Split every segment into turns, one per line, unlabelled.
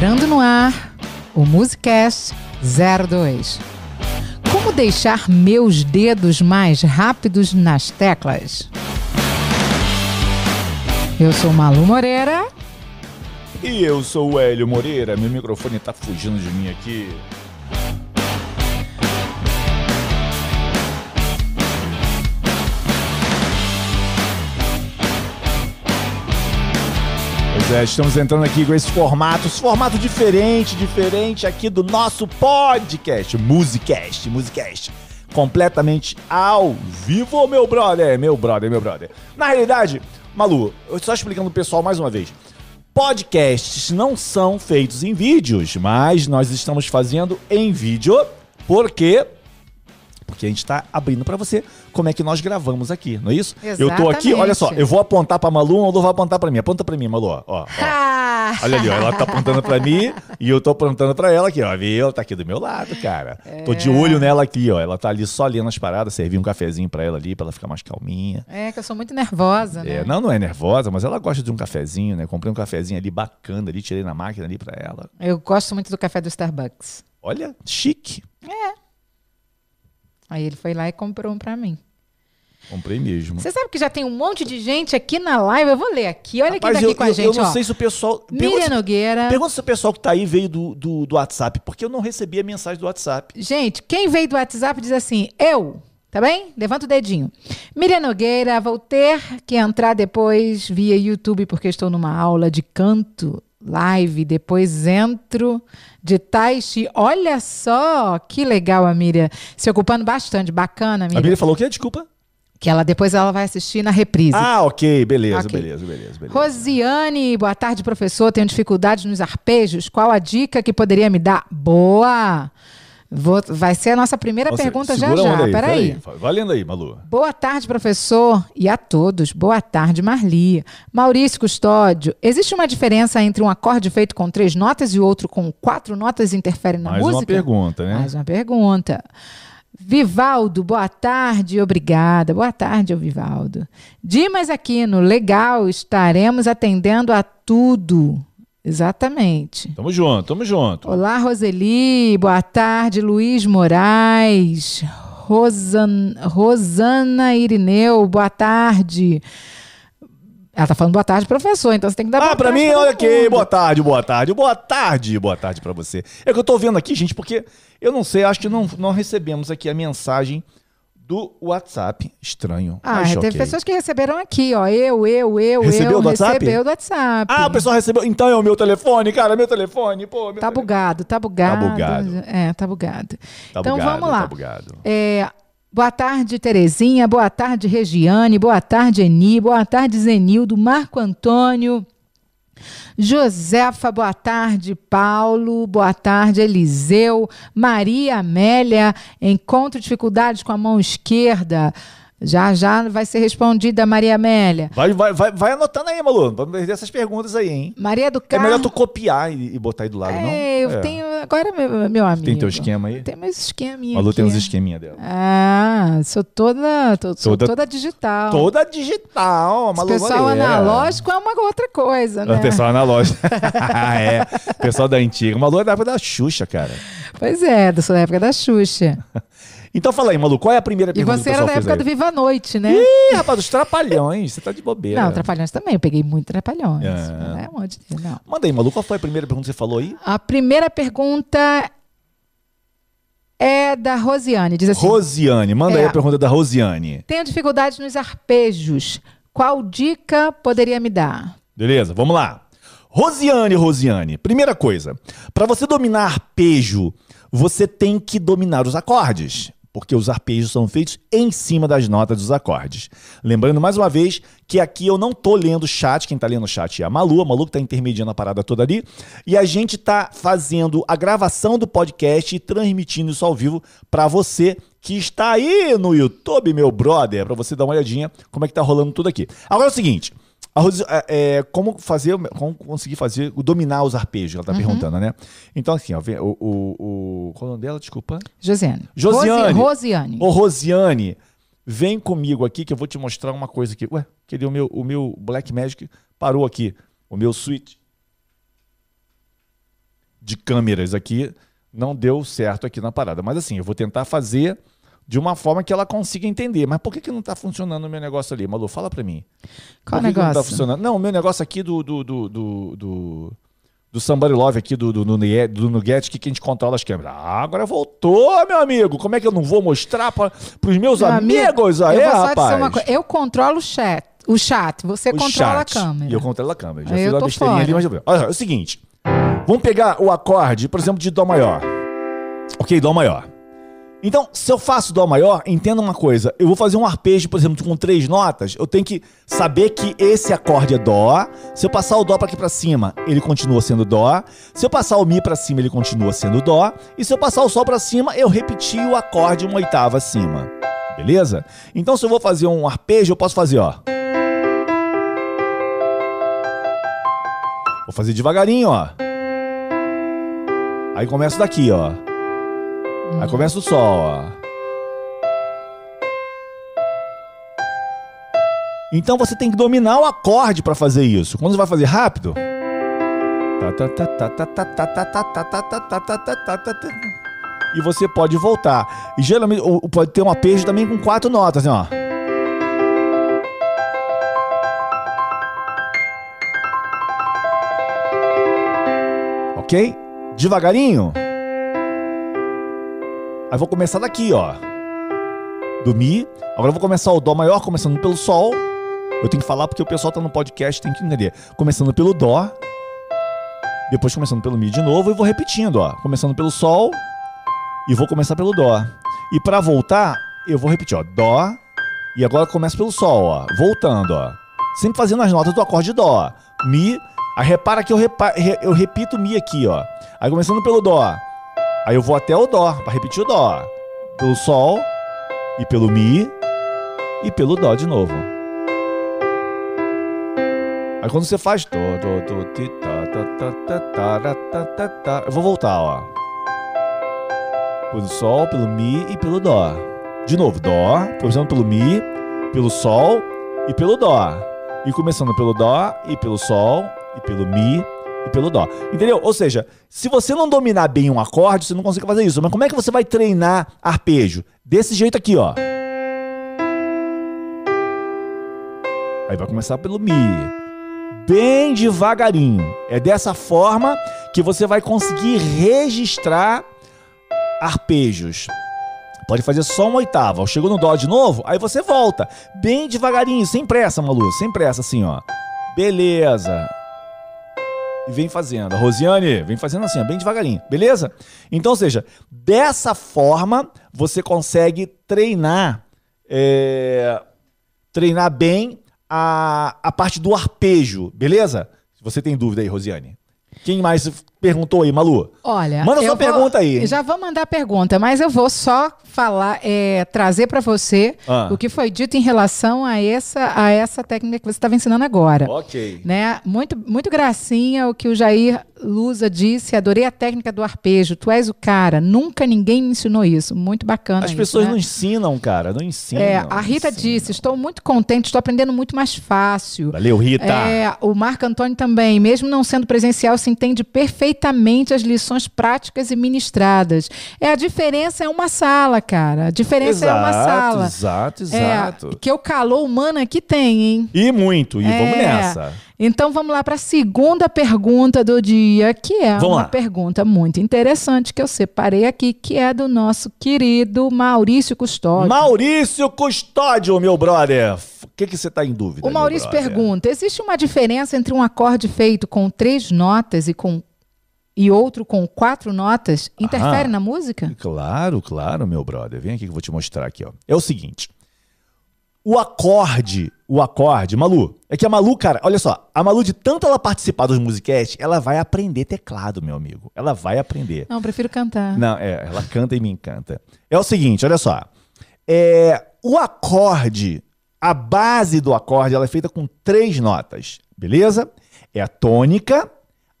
Entrando no ar o Musicast 02. Como deixar meus dedos mais rápidos nas teclas? Eu sou Malu Moreira.
E eu sou o Hélio Moreira. Meu microfone tá fugindo de mim aqui. É, estamos entrando aqui com esse formato, esse formato diferente, diferente aqui do nosso podcast, Musicast, Musicast. Completamente ao vivo, meu brother, meu brother, meu brother. Na realidade, Malu, eu só explicando pro pessoal mais uma vez. Podcasts não são feitos em vídeos, mas nós estamos fazendo em vídeo porque porque a gente tá abrindo para você como é que nós gravamos aqui, não é isso? Eu tô aqui, olha só, eu vou apontar pra Malu, ou vou apontar para mim. Aponta para mim, Malu, ó. ó, ó. Olha ali, ó, ela tá apontando para mim e eu tô apontando para ela aqui, ó. Viu? Ela tá aqui do meu lado, cara. É. Tô de olho nela aqui, ó. Ela tá ali só lendo as paradas, servi um cafezinho para ela ali, para ela ficar mais calminha.
É, que eu sou muito nervosa, né?
É, não, não é nervosa, mas ela gosta de um cafezinho, né? Comprei um cafezinho ali bacana ali, tirei na máquina ali para ela.
Eu gosto muito do café do Starbucks.
Olha, chique.
É. Aí ele foi lá e comprou um para mim.
Comprei mesmo.
Você sabe que já tem um monte de gente aqui na live. Eu vou ler aqui. Olha Rapaz, quem tá aqui eu, com a gente. Eu
não
ó.
sei se o pessoal.
Miriam Nogueira.
Pergunta se o pessoal que tá aí veio do, do, do WhatsApp, porque eu não recebi a mensagem do WhatsApp.
Gente, quem veio do WhatsApp diz assim: eu. Tá bem? Levanta o dedinho. Miriam Nogueira, vou ter que entrar depois via YouTube porque estou numa aula de canto live, depois entro de Tai Chi. Olha só que legal a Miriam, se ocupando bastante, bacana,
Miriam. A Miriam falou o quê? Desculpa.
Que ela depois ela vai assistir na reprise.
Ah, ok, beleza, okay. beleza, beleza, beleza.
Rosiane, boa tarde, professor. Tenho dificuldades nos arpejos. Qual a dica que poderia me dar? Boa! Vou, vai ser a nossa primeira Nossa, pergunta já já. Aí, Peraí.
Peraí. Valendo aí, Malu.
Boa tarde, professor, e a todos. Boa tarde, Marli. Maurício Custódio, existe uma diferença entre um acorde feito com três notas e outro com quatro notas interfere na
Mais
música?
Mais uma pergunta, né?
Mais uma pergunta. Vivaldo, boa tarde, obrigada. Boa tarde, Vivaldo. Dimas Aquino, legal, estaremos atendendo a tudo. Exatamente.
Tamo junto, tamo junto.
Olá, Roseli. Boa tarde, Luiz Moraes. Rosan, Rosana Irineu, boa tarde. Ela tá falando boa tarde, professor, então você tem que dar
ah,
boa
Ah, pra mim, olha aqui, boa tarde, boa tarde, boa tarde, boa tarde pra você. É que eu tô vendo aqui, gente, porque eu não sei, acho que não, não recebemos aqui a mensagem do WhatsApp. Estranho.
Ah, teve okay. pessoas que receberam aqui, ó. Eu, eu, eu,
Recebeu
eu.
Do WhatsApp?
Recebeu do WhatsApp.
Ah, o pessoal recebeu. Então é o meu telefone, cara, meu telefone. Pô, meu
tá
telefone.
bugado, tá bugado.
Tá bugado.
É, tá bugado.
Tá
então
bugado,
vamos lá.
Tá bugado.
É, boa tarde, Terezinha. Boa tarde, Regiane. Boa tarde, Eni. Boa tarde, Zenildo. Marco Antônio. Josefa, boa tarde. Paulo, boa tarde. Eliseu, Maria Amélia, encontro dificuldades com a mão esquerda. Já já vai ser respondida, Maria Amélia.
Vai, vai, vai, vai anotando aí, Malu. Vamos ver essas perguntas aí, hein?
Maria do Carmo.
É melhor tu copiar e, e botar aí do lado,
é,
não?
Eu é. tenho. Agora, meu, meu amigo.
Tem teu esquema aí?
Tem meus esqueminha.
Malu
aqui.
tem uns esqueminha dela.
Ah, sou toda. Tô, sou toda, toda digital.
Toda digital, Malu.
O pessoal analógico é uma outra coisa, né?
O pessoal analógico. é. O pessoal da antiga. Malu é da época da Xuxa, cara.
Pois é, da época da Xuxa.
Então fala aí, Malu, qual é a primeira pergunta
E você era da época do Viva a Noite, né?
Ih, rapaz, dos Trapalhões, você tá de bobeira.
Não, Trapalhões também, eu peguei muito Trapalhões. É. Não é um de Deus, não.
Manda aí, Malu, qual foi a primeira pergunta que você falou aí?
A primeira pergunta é da Rosiane, diz assim...
Rosiane, manda é, aí a pergunta da Rosiane.
Tenho dificuldades nos arpejos, qual dica poderia me dar?
Beleza, vamos lá. Rosiane, Rosiane, primeira coisa, para você dominar arpejo, você tem que dominar os acordes porque os arpejos são feitos em cima das notas dos acordes. Lembrando mais uma vez que aqui eu não tô lendo o chat, quem tá lendo o chat é a Malu, a Malu que tá intermediando a parada toda ali, e a gente tá fazendo a gravação do podcast e transmitindo isso ao vivo para você que está aí no YouTube, meu brother, para você dar uma olhadinha como é que tá rolando tudo aqui. Agora é o seguinte, é, é, como fazer, como conseguir fazer, dominar os arpejos, ela tá uhum. perguntando, né? Então, assim, ó, o, o, o, qual é o nome dela, desculpa?
Josiane.
Josiane.
Rosiane.
Ô, Rosiane, vem comigo aqui que eu vou te mostrar uma coisa aqui. Ué, cadê o meu, o meu Black Magic? Parou aqui, o meu switch. de câmeras aqui, não deu certo aqui na parada. Mas assim, eu vou tentar fazer de uma forma que ela consiga entender. Mas por que, que não tá funcionando o meu negócio ali? Malu, fala pra mim.
Qual
por que não tá
negócio?
funcionando? Não, o meu negócio aqui do. do, do, do, do do Somebody Love aqui do, do, do, do Nugget, que, a gente controla as câmeras. Ah, agora voltou, meu amigo. Como é que eu não vou mostrar para os meus
Meu amigo,
amigos aí,
eu só
rapaz?
Eu controlo o chat. O chat, você
O
controla
chat.
a câmera.
E eu controlo a câmera. Já
Aí
fiz
eu
uma besteirinha
fora.
ali, mas... eu- Olha, é o seguinte. Vamos pegar o acorde, por exemplo, de Dó maior. Ok, Dó maior. Então, se eu faço Dó maior, entenda uma coisa. Eu vou fazer um arpejo, por exemplo, com três notas. Eu tenho que saber que esse acorde é Dó. Se eu passar o Dó para aqui para cima, ele continua sendo Dó. Se eu passar o Mi para cima, ele continua sendo Dó. E se eu passar o Sol para cima, eu repeti o acorde uma oitava acima. Beleza? Então, se eu vou fazer um arpejo, eu posso fazer, ó. Vou fazer devagarinho, ó. Aí começo daqui, ó. Aí começa o sol, ó. Então você tem que dominar o acorde para fazer isso. Quando você vai fazer rápido, e você pode voltar. E geralmente pode ter um aperto também com quatro notas, assim, ó. Ok? Devagarinho. Aí vou começar daqui, ó. Do Mi. Agora eu vou começar o Dó maior, começando pelo Sol. Eu tenho que falar porque o pessoal tá no podcast, tem que entender. Começando pelo Dó. Depois começando pelo Mi de novo e vou repetindo, ó. Começando pelo Sol. E vou começar pelo Dó. E pra voltar, eu vou repetir, ó. Dó. E agora começa pelo Sol, ó. Voltando, ó. Sempre fazendo as notas do acorde Dó. Mi. Aí repara que eu, repa- re- eu repito Mi aqui, ó. Aí começando pelo Dó. Aí eu vou até o Dó, para repetir o Dó. Pelo Sol, e pelo Mi, e pelo Dó de novo. Aí quando você faz. Eu vou voltar, ó. Pelo Sol, pelo Mi e pelo Dó. De novo, Dó, começando pelo Mi, pelo Sol e pelo Dó. E começando pelo Dó e pelo Sol e pelo Mi e pelo Dó. Entendeu? Ou seja, se você não dominar bem um acorde, você não consegue fazer isso. Mas como é que você vai treinar arpejo? Desse jeito aqui, ó. Aí vai começar pelo Mi. Bem devagarinho. É dessa forma que você vai conseguir registrar arpejos. Pode fazer só uma oitava. Chegou no Dó de novo, aí você volta. Bem devagarinho, sem pressa, Malu. Sem pressa, assim, ó. Beleza. E vem fazendo. Rosiane, vem fazendo assim, bem devagarinho. Beleza? Então, ou seja, dessa forma você consegue treinar. é, treinar bem a, a parte do arpejo. Beleza? Se você tem dúvida aí, Rosiane. Quem mais perguntou aí, Malu?
Olha,
Manda sua
vou-
pergunta aí?
Já vou mandar a pergunta, mas eu vou só falar, é, trazer para você
Ah.
o que foi dito em relação a essa, a essa técnica que você estava ensinando agora.
Ok.
Né? Muito, muito gracinha o que o Jair Lusa disse. Adorei a técnica do arpejo. Tu és o cara. Nunca ninguém me ensinou isso. Muito bacana.
As
isso,
pessoas
né?
não ensinam, cara. Não ensinam.
É, a Rita
ensinam.
disse: Estou muito contente, estou aprendendo muito mais fácil.
Valeu, Rita.
É, o Marco Antônio também, mesmo não sendo presencial, se entende perfeitamente as lições práticas e ministradas. É a diferença é uma sala, cara. A diferença é uma sala.
Exato,
É,
exato.
que o calor humano aqui tem, hein?
E muito. E vamos
É.
nessa.
Então vamos lá para a segunda pergunta do dia, que é
Vamos
uma
lá.
pergunta muito interessante que eu separei aqui, que é do nosso querido Maurício Custódio.
Maurício Custódio, meu brother. O que, que você tá em dúvida?
O Maurício pergunta: existe uma diferença entre um acorde feito com três notas e com e outro com quatro notas? Interfere
Aham.
na música?
Claro, claro, meu brother. Vem aqui que eu vou te mostrar aqui, ó. É o seguinte. O acorde, o acorde, Malu, é que a Malu, cara, olha só, a Malu, de tanto ela participar dos Musicast, ela vai aprender teclado, meu amigo. Ela vai aprender.
Não, eu prefiro cantar.
Não, é, ela canta e me encanta. É o seguinte, olha só. É, o acorde, a base do acorde, ela é feita com três notas, beleza? É a tônica,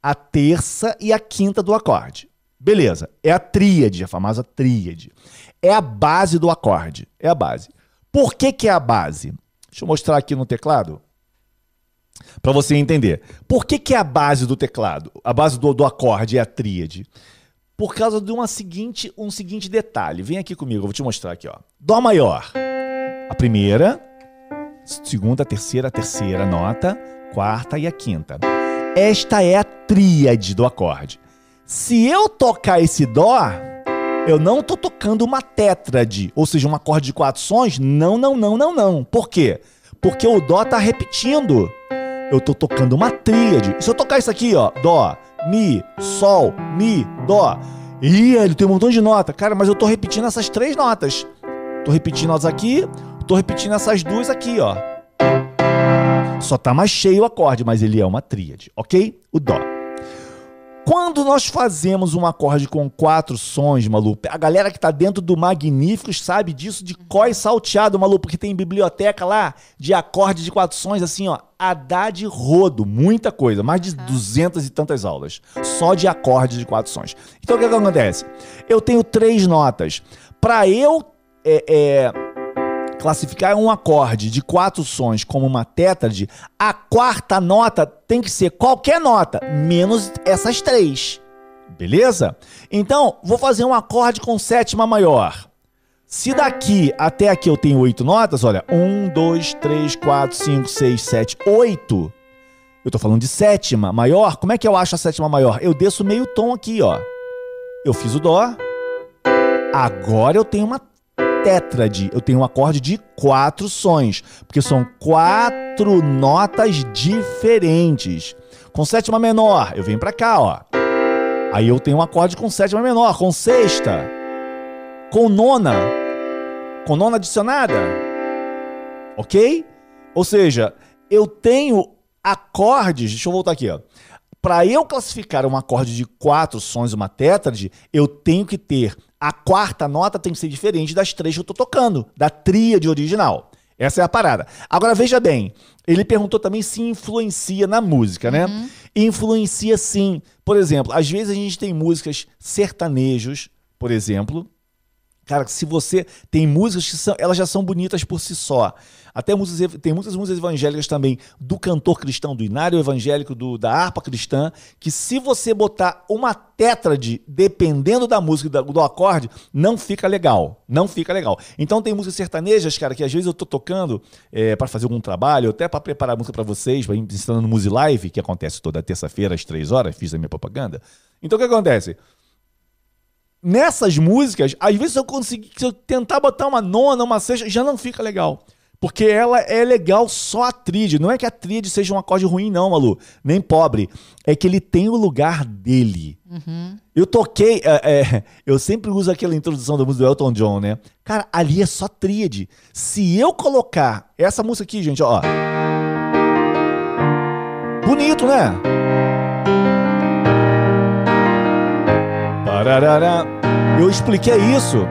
a terça e a quinta do acorde. Beleza. É a tríade, a famosa tríade. É a base do acorde. É a base. Por que, que é a base? Deixa eu mostrar aqui no teclado. Pra você entender. Por que, que é a base do teclado? A base do, do acorde é a tríade? Por causa de uma seguinte, um seguinte detalhe. Vem aqui comigo, eu vou te mostrar aqui, ó. Dó maior. A primeira, segunda, terceira, terceira nota, quarta e a quinta. Esta é a tríade do acorde. Se eu tocar esse dó, eu não tô tocando uma tétrade, ou seja, um acorde de quatro sons. Não, não, não, não, não. Por quê? Porque o dó tá repetindo. Eu tô tocando uma tríade. E se eu tocar isso aqui, ó, dó, mi, sol, mi, dó. Ih, ele tem um montão de nota. Cara, mas eu tô repetindo essas três notas. Tô repetindo elas aqui, tô repetindo essas duas aqui, ó. Só tá mais cheio o acorde, mas ele é uma tríade, ok? O dó. Quando nós fazemos um acorde com quatro sons, Malu, a galera que tá dentro do Magníficos sabe disso de coi salteado, Malu, porque tem biblioteca lá de acorde de quatro sons, assim, ó, Haddad rodo, muita coisa, mais de duzentas e tantas aulas, só de acorde de quatro sons. Então o que, que acontece? Eu tenho três notas. Para eu é, é, classificar um acorde de quatro sons como uma tétrade, a quarta nota tem que ser qualquer nota, menos essas três. Beleza? Então, vou fazer um acorde com sétima maior. Se daqui até aqui eu tenho oito notas, olha, um, dois, três, quatro, cinco, seis, sete, oito. Eu tô falando de sétima maior. Como é que eu acho a sétima maior? Eu desço meio tom aqui, ó. Eu fiz o dó. Agora eu tenho uma tétrade. Eu tenho um acorde de quatro sons, porque são quatro notas diferentes. Com sétima menor, eu venho para cá, ó. Aí eu tenho um acorde com sétima menor, com sexta, com nona, com nona adicionada. Ok? Ou seja, eu tenho acordes. Deixa eu voltar aqui, ó. Para eu classificar um acorde de quatro sons, uma tétrade, eu tenho que ter a quarta nota tem que ser diferente das três que eu tô tocando, da tríade original. Essa é a parada. Agora veja bem, ele perguntou também se influencia na música, né? Uhum. Influencia sim. Por exemplo, às vezes a gente tem músicas sertanejos, por exemplo, Cara, se você tem músicas que são, elas já são bonitas por si só. Até músicas, tem muitas músicas evangélicas também do cantor cristão, do inário evangélico, do, da harpa cristã, que se você botar uma tétrade, dependendo da música do, do acorde, não fica legal. Não fica legal. Então tem músicas sertanejas, cara, que às vezes eu tô tocando é, para fazer algum trabalho, até para preparar a música para vocês, para ensinando no Musi Live, que acontece toda terça-feira às três horas, fiz a minha propaganda. Então o que acontece? nessas músicas, às vezes eu conseguir, se eu tentar botar uma nona, uma sexta, já não fica legal. Porque ela é legal só a tríade. Não é que a tríade seja um acorde ruim, não, Malu. Nem pobre. É que ele tem o lugar dele. Uhum. Eu toquei. É, é, eu sempre uso aquela introdução da música do Elton John, né? Cara, ali é só tríade. Se eu colocar essa música aqui, gente, ó. Bonito, né? Eu expliquei isso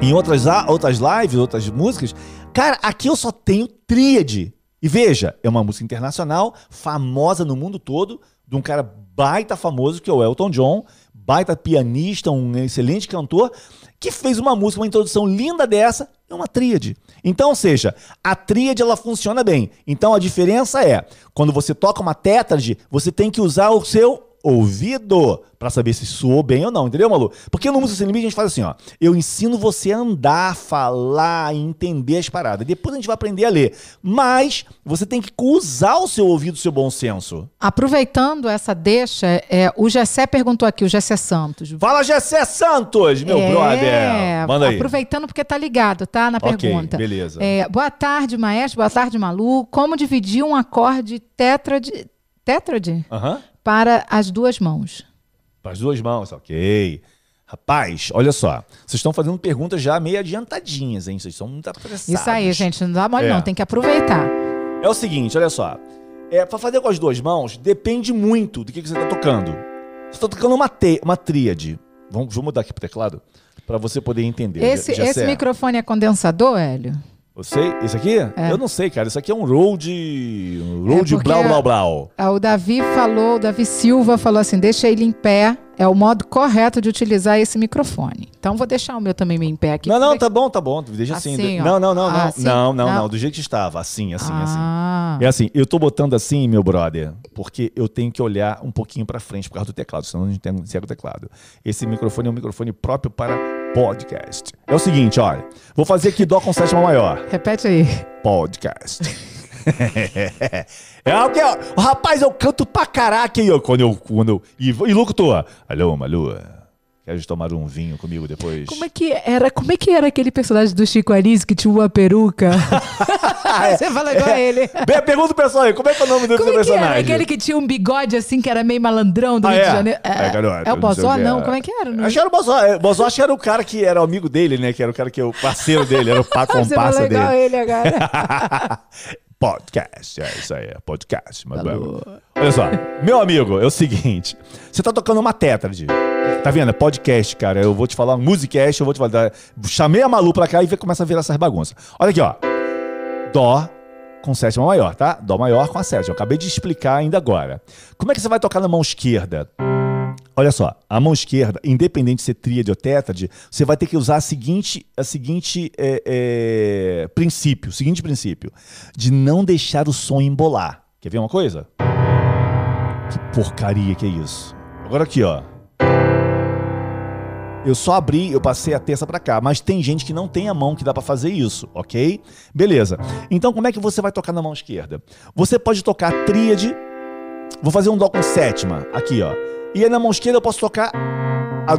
em outras, outras lives, outras músicas. Cara, aqui eu só tenho tríade. E veja, é uma música internacional, famosa no mundo todo, de um cara baita famoso, que é o Elton John, baita pianista, um excelente cantor, que fez uma música, uma introdução linda dessa, é uma tríade. Então, ou seja, a tríade ela funciona bem. Então a diferença é, quando você toca uma tétrade, você tem que usar o seu ouvido para saber se soou bem ou não, entendeu, Malu? Porque no Música Sem Limite a gente faz assim, ó. Eu ensino você a andar, falar, entender as paradas. Depois a gente vai aprender a ler. Mas você tem que usar o seu ouvido, o seu bom senso.
Aproveitando essa deixa, é, o Gessé perguntou aqui, o Gessé Santos.
Fala, Gessé Santos, meu é, brother.
Manda aí. Aproveitando porque tá ligado, tá? Na okay, pergunta.
beleza.
É, boa tarde, maestro. Boa tarde, Malu. Como dividir um acorde tétrade... Tétrade?
Aham. Uh -huh
para as duas mãos.
Para as duas mãos, ok. Rapaz, olha só. Vocês estão fazendo perguntas já meio adiantadinhas, hein? Vocês são muito apressados.
Isso aí, gente. Não dá mole, é. não. Tem que aproveitar.
É o seguinte, olha só. É, para fazer com as duas mãos, depende muito do que, que você está tocando. Você está tocando uma, te, uma tríade. Vamos, vamos mudar aqui para teclado? Para você poder entender.
Esse,
já, já
esse microfone é condensador, Hélio?
Sei, esse aqui?
É.
Eu não sei, cara. Isso aqui é um. Um Rode
É
blau,
a-
blau, blau.
Ah, O Davi falou, o Davi Silva falou assim: deixa ele em pé. É o modo correto de utilizar esse microfone. Então vou deixar o meu também em pé aqui.
Não, não, tá bom, tá bom. Deixa assim.
Assim,
não, não, não, não.
Ah, assim?
não, não,
Não.
não. Do jeito que estava. Assim, assim,
Ah.
assim. É assim, eu tô botando assim, meu brother, porque eu tenho que olhar um pouquinho pra frente por causa do teclado, senão a gente tem cego o teclado. Esse microfone é um microfone próprio para podcast. É o seguinte, olha. Vou fazer aqui dó com sétima maior.
Repete aí.
Podcast. é o que, ó. Rapaz, eu canto pra caraca aí, ó. Quando eu. Quando eu e, e locutor. Alô, Malu. Queres tomar um vinho comigo depois?
Como é que era? Como é que era aquele personagem do Chico Anísio que tinha uma peruca? Você fala igual a ele.
Be- Pergunta o pessoal aí, como é que é o nome desse
Como é que era?
personagem?
Aquele que tinha um bigode assim, que era meio malandrão do
Ah,
Rio
é?
de Janeiro.
É,
é o
sei
Bozó?
o que
Não,
é.
como é que era? Não-
Acho que era o Bozó. É, Bozó acho que era o cara que era amigo dele, né? Que era o cara que é o parceiro dele, era o pá
Você
comparsa
falou igual a
dele.
ele agora.
podcast, é isso aí, é podcast. Mas, olha só, meu amigo, é o seguinte: você tá tocando uma tétrade. Tá vendo? É podcast, cara. Eu vou te falar, musicast, eu vou te falar. Chamei a Malu pra cá e começa a virar essas bagunças. Olha aqui, ó. Dó com sétima maior, tá? Dó maior com a sétima. Eu acabei de explicar ainda agora. Como é que você vai tocar na mão esquerda? Olha só, a mão esquerda, independente de ser tríade ou tétrade, você vai ter que usar a seguinte, a seguinte é, é, princípio, o seguinte princípio, de não deixar o som embolar. Quer ver uma coisa? Que porcaria que é isso? Agora aqui, ó. Eu só abri, eu passei a terça pra cá, mas tem gente que não tem a mão que dá pra fazer isso, ok? Beleza. Então como é que você vai tocar na mão esquerda? Você pode tocar tríade. Vou fazer um dó com sétima, aqui, ó. E aí na mão esquerda eu posso tocar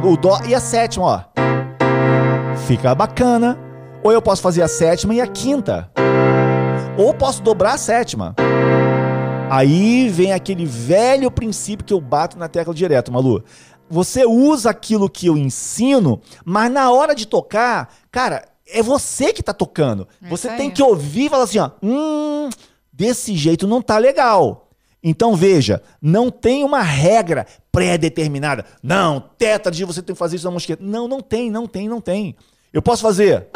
o dó e a sétima, ó. Fica bacana. Ou eu posso fazer a sétima e a quinta. Ou posso dobrar a sétima. Aí vem aquele velho princípio que eu bato na tecla direto, Malu. Você usa aquilo que eu ensino, mas na hora de tocar, cara, é você que tá tocando.
É
você tem que ouvir e falar assim, ó, hum, desse jeito não tá legal. Então veja, não tem uma regra pré-determinada. Não, tétrade, você tem que fazer isso na mão esquerda. Não, não tem, não tem, não tem. Eu posso fazer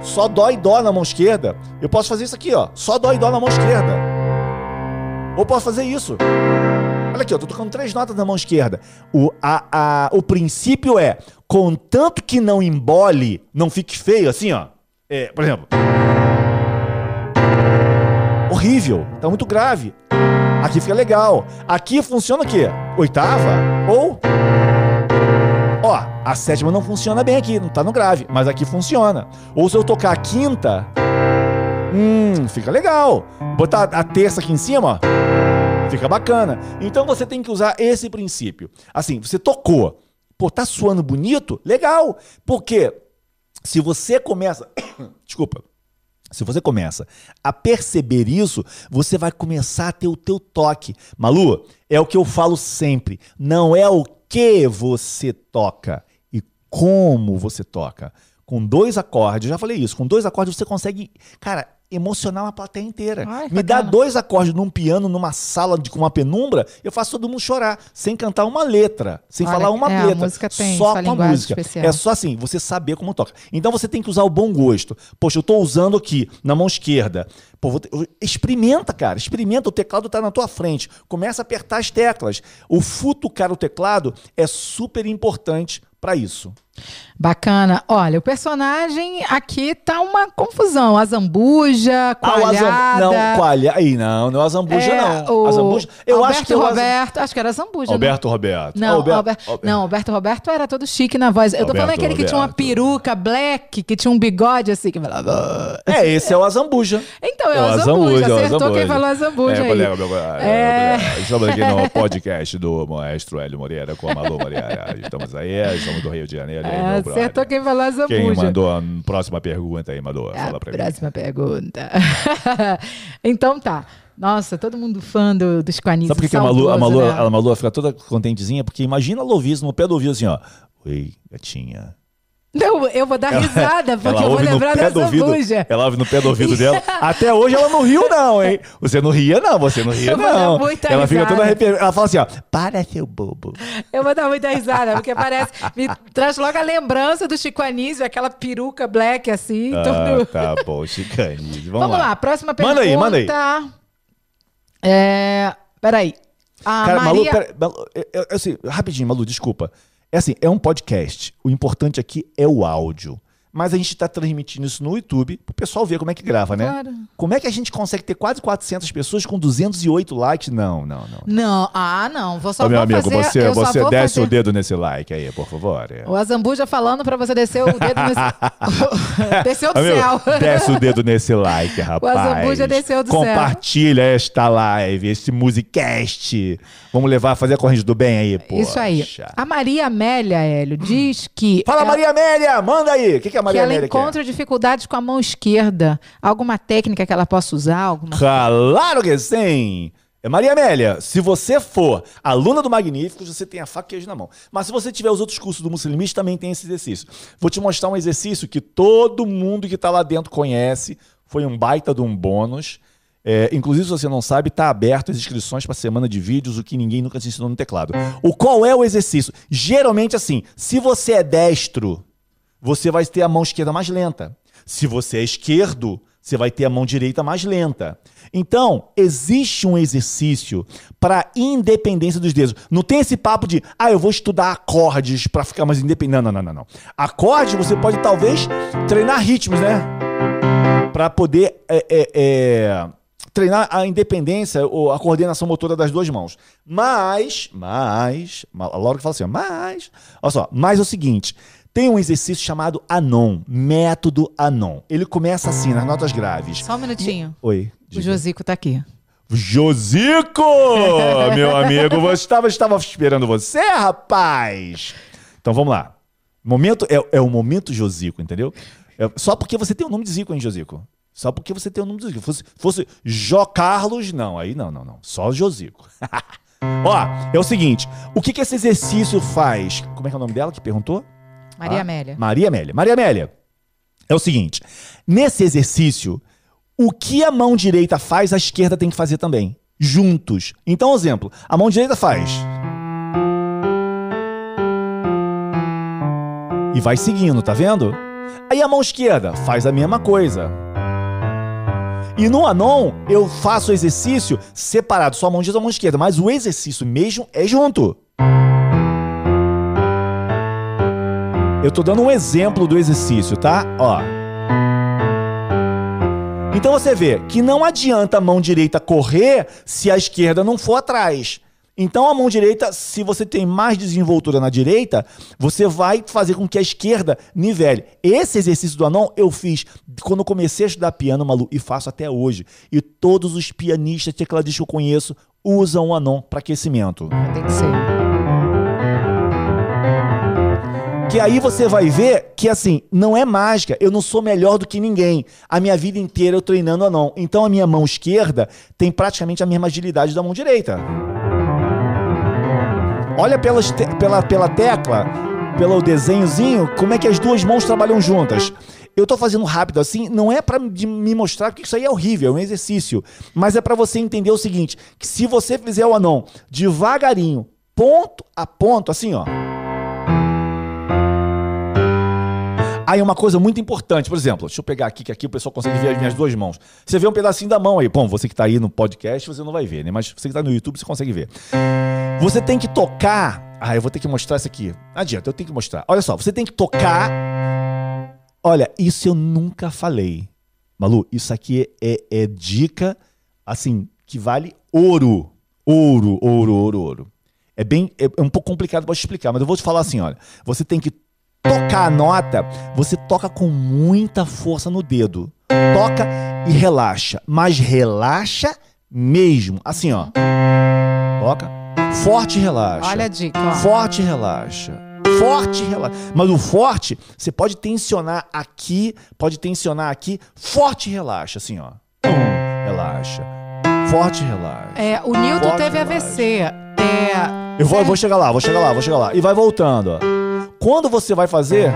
só dó e dó na mão esquerda. Eu posso fazer isso aqui, ó, só dó e dó na mão esquerda. Ou posso fazer isso. Olha aqui, eu tô tocando três notas na mão esquerda. O, a, a, o princípio é, contanto que não embole, não fique feio, assim, ó. É, por exemplo. Horrível, tá muito grave. Aqui fica legal. Aqui funciona o quê? Oitava? Ou. Ó, a sétima não funciona bem aqui, não tá no grave, mas aqui funciona. Ou se eu tocar a quinta. Hum, fica legal. Botar a terça aqui em cima, ó. Fica bacana. Então você tem que usar esse princípio. Assim, você tocou. Pô, tá suando bonito? Legal. Porque se você começa. Desculpa. Se você começa a perceber isso, você vai começar a ter o teu toque. Malu, é o que eu falo sempre. Não é o que você toca e como você toca. Com dois acordes, eu já falei isso, com dois acordes você consegue, cara, emocionar uma plateia inteira.
Ai,
Me dá
bacana.
dois acordes num piano, numa sala de, com uma penumbra, eu faço todo mundo chorar, sem cantar uma letra, sem
Olha,
falar uma
é,
letra.
tem
só com a música.
especial.
É só assim, você saber como toca. Então você tem que usar o bom gosto. Poxa, eu tô usando aqui na mão esquerda. Pô, ter- experimenta, cara. Experimenta. O teclado tá na tua frente. Começa a apertar as teclas. O futucar o teclado é super importante para isso.
Bacana. Olha, o personagem aqui tá uma confusão. A zambuja,
Ah, o Azam-
coalhada.
Não, coalha. Aí não, não é a Zambuja,
é,
não.
O
A Zambuja. Eu
Alberto
acho que
Roberto. Acho que era Zambuja.
Alberto Roberto.
Não,
Alberto-
Alberto, não, Alberto Roberto era todo chique na voz. Eu tô falando
Alberto
aquele que tinha uma peruca black, que tinha um bigode assim, que falava.
É, esse é o Azambuja.
Então, é
É
o
o
Azambuja.
Azambuja, é
Acertou
Azambuja.
quem falou Azambuja
É,
aí.
colega, meu.
É.
É, Estamos aqui no podcast do maestro Hélio Moreira com a Malu Moreira. Estamos aí, estamos do Rio de Janeiro.
É, acertou quem falou Azambuja.
Quem mandou a próxima pergunta aí, Madu?
A
Fala pra mim.
próxima pergunta. então tá. Nossa, todo mundo fã do, dos Quanis.
Sabe por que, a Malu, a, Malu,
né?
a Malu fica toda contentezinha? Porque imagina ouvir isso no pé do ouvido assim, ó. Oi, gatinha.
Não, eu vou dar risada, porque
ela
eu vou lembrar
do ouvido.
Zambuja.
Ela ouve no pé do ouvido dela. Até hoje ela não riu, não, hein? Você não ria, não. Você não ria,
Eu
não.
muita
Ela fica
risada.
toda arrepiada. Ela fala assim, ó. Para, seu bobo.
Eu vou dar muita risada, porque parece. Me traz logo a lembrança do Chico Anísio, aquela peruca black assim.
Ah,
tudo.
tá bom, chicanismo. Vamos,
Vamos lá. próxima pergunta.
Manda aí, manda aí.
É. Peraí. A
Cara, Malu,
Maria...
pera, Malu, eu- eu- assim, rapidinho, Malu, desculpa. É assim, é um podcast. O importante aqui é o áudio. Mas a gente tá transmitindo isso no YouTube pro pessoal ver como é que grava, né?
Claro.
Como é que a gente consegue ter quase 400 pessoas com 208 likes? Não, não, não.
Não, ah, não. Vou só
Ô, meu amigo,
fazer,
você, você desce
fazer...
o dedo nesse like aí, por favor.
O Azambuja falando pra você descer o dedo nesse... Desceu do
Amigo,
céu.
desce o dedo nesse like, rapaz.
Azambuja desceu do céu.
Compartilha esta live, esse musicast. Vamos levar, fazer a corrente do bem aí, pô.
Isso aí. A Maria Amélia, Hélio, diz que...
Fala,
ela-
Maria Amélia, manda aí. O que, que a
Que
Maria
ela
Amélia quer?
encontra dificuldades com a mão esquerda. Alguma técnica que ela possa usar? Alguma...
Claro que sim! É Maria Amélia, se você for aluna do Magníficos, você tem a faca e na mão. Mas se você tiver os outros cursos do Muslimista, também tem esse exercício. Vou te mostrar um exercício que todo mundo que está lá dentro conhece. Foi um baita de um bônus. É, inclusive, se você não sabe, está aberto as inscrições para a semana de vídeos, o que ninguém nunca te ensinou no teclado. O qual é o exercício? Geralmente, assim, se você é destro, você vai ter a mão esquerda mais lenta. Se você é esquerdo, você vai ter a mão direita mais lenta. Então, existe um exercício para independência dos dedos. Não tem esse papo de, ah, eu vou estudar acordes para ficar mais independente. Não, não, não, não. Acordes você pode talvez treinar ritmos, né? Para poder é, é, é, treinar a independência ou a coordenação motora das duas mãos. Mas, mas, a Laura que fala assim, mas, olha só, mas é o seguinte, tem um exercício chamado ANON, método ANON. Ele começa assim, nas notas graves.
Só um minutinho.
Oi.
O
diga.
Josico tá aqui.
Josico! Meu amigo, você estava, estava esperando você, rapaz! Então vamos lá. Momento é, é o momento Josico, entendeu? É só porque você tem o nome de Zico, hein, Josico? Só porque você tem o nome de Zico. Fosse, fosse Jó Carlos, não. Aí não, não, não. Só Josico. Ó, é o seguinte: o que, que esse exercício faz? Como é que é o nome dela que perguntou?
Maria
Ah,
Amélia.
Maria Amélia. Maria Amélia, é o seguinte: nesse exercício, o que a mão direita faz, a esquerda tem que fazer também. Juntos. Então, exemplo: a mão direita faz. E vai seguindo, tá vendo? Aí a mão esquerda faz a mesma coisa. E no Anon, eu faço o exercício separado, só a mão direita e a mão esquerda, mas o exercício mesmo é junto. Eu tô dando um exemplo do exercício, tá? Ó. Então você vê que não adianta a mão direita correr se a esquerda não for atrás. Então a mão direita, se você tem mais desenvoltura na direita, você vai fazer com que a esquerda nivele. Esse exercício do anão eu fiz quando comecei a estudar piano, Malu, e faço até hoje. E todos os pianistas, tecladistas que eu conheço, usam o anão para aquecimento.
Tem que ser.
Que aí você vai ver que, assim, não é mágica. Eu não sou melhor do que ninguém. A minha vida inteira eu treinando a não. Então a minha mão esquerda tem praticamente a mesma agilidade da mão direita. Olha pelas te- pela, pela tecla, pelo desenhozinho, como é que as duas mãos trabalham juntas. Eu tô fazendo rápido assim, não é de- me mostrar que isso aí é horrível, é um exercício. Mas é pra você entender o seguinte, que se você fizer o anão devagarinho, ponto a ponto, assim, ó. Aí uma coisa muito importante, por exemplo, deixa eu pegar aqui, que aqui o pessoal consegue ver as minhas duas mãos. Você vê um pedacinho da mão aí. Bom, você que tá aí no podcast, você não vai ver, né? Mas você que tá no YouTube, você consegue ver. Você tem que tocar. Ah, eu vou ter que mostrar isso aqui. Não adianta, eu tenho que mostrar. Olha só, você tem que tocar. Olha, isso eu nunca falei. Malu, isso aqui é, é dica, assim, que vale ouro. Ouro, ouro, ouro, ouro. É bem. É, é um pouco complicado te explicar, mas eu vou te falar assim: olha. Você tem que tocar a nota, você toca com muita força no dedo. Toca e relaxa. Mas relaxa mesmo. Assim, ó. Toca. Forte e relaxa.
Olha a dica, ó.
Forte e relaxa. Forte e relaxa. Mas o forte, você pode tensionar aqui, pode tensionar aqui. Forte e relaxa, assim, ó. Relaxa. Forte e relaxa.
É, o Newton
Forte
teve
relaxa.
AVC. É,
Eu vou, eu vou chegar lá, vou chegar lá, vou chegar lá. E vai voltando, ó. Quando você vai fazer,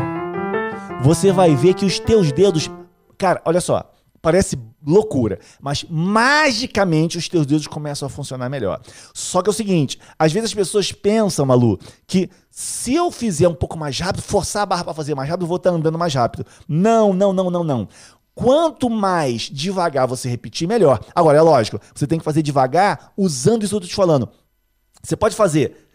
você vai ver que os teus dedos. Cara, olha só. Parece loucura, mas magicamente os teus dedos começam a funcionar melhor. Só que é o seguinte, às vezes as pessoas pensam, Malu, que se eu fizer um pouco mais rápido, forçar a barra para fazer mais rápido, eu vou estar andando mais rápido. Não, não, não, não, não. Quanto mais devagar você repetir, melhor. Agora, é lógico, você tem que fazer devagar usando isso que eu tô te falando. Você pode fazer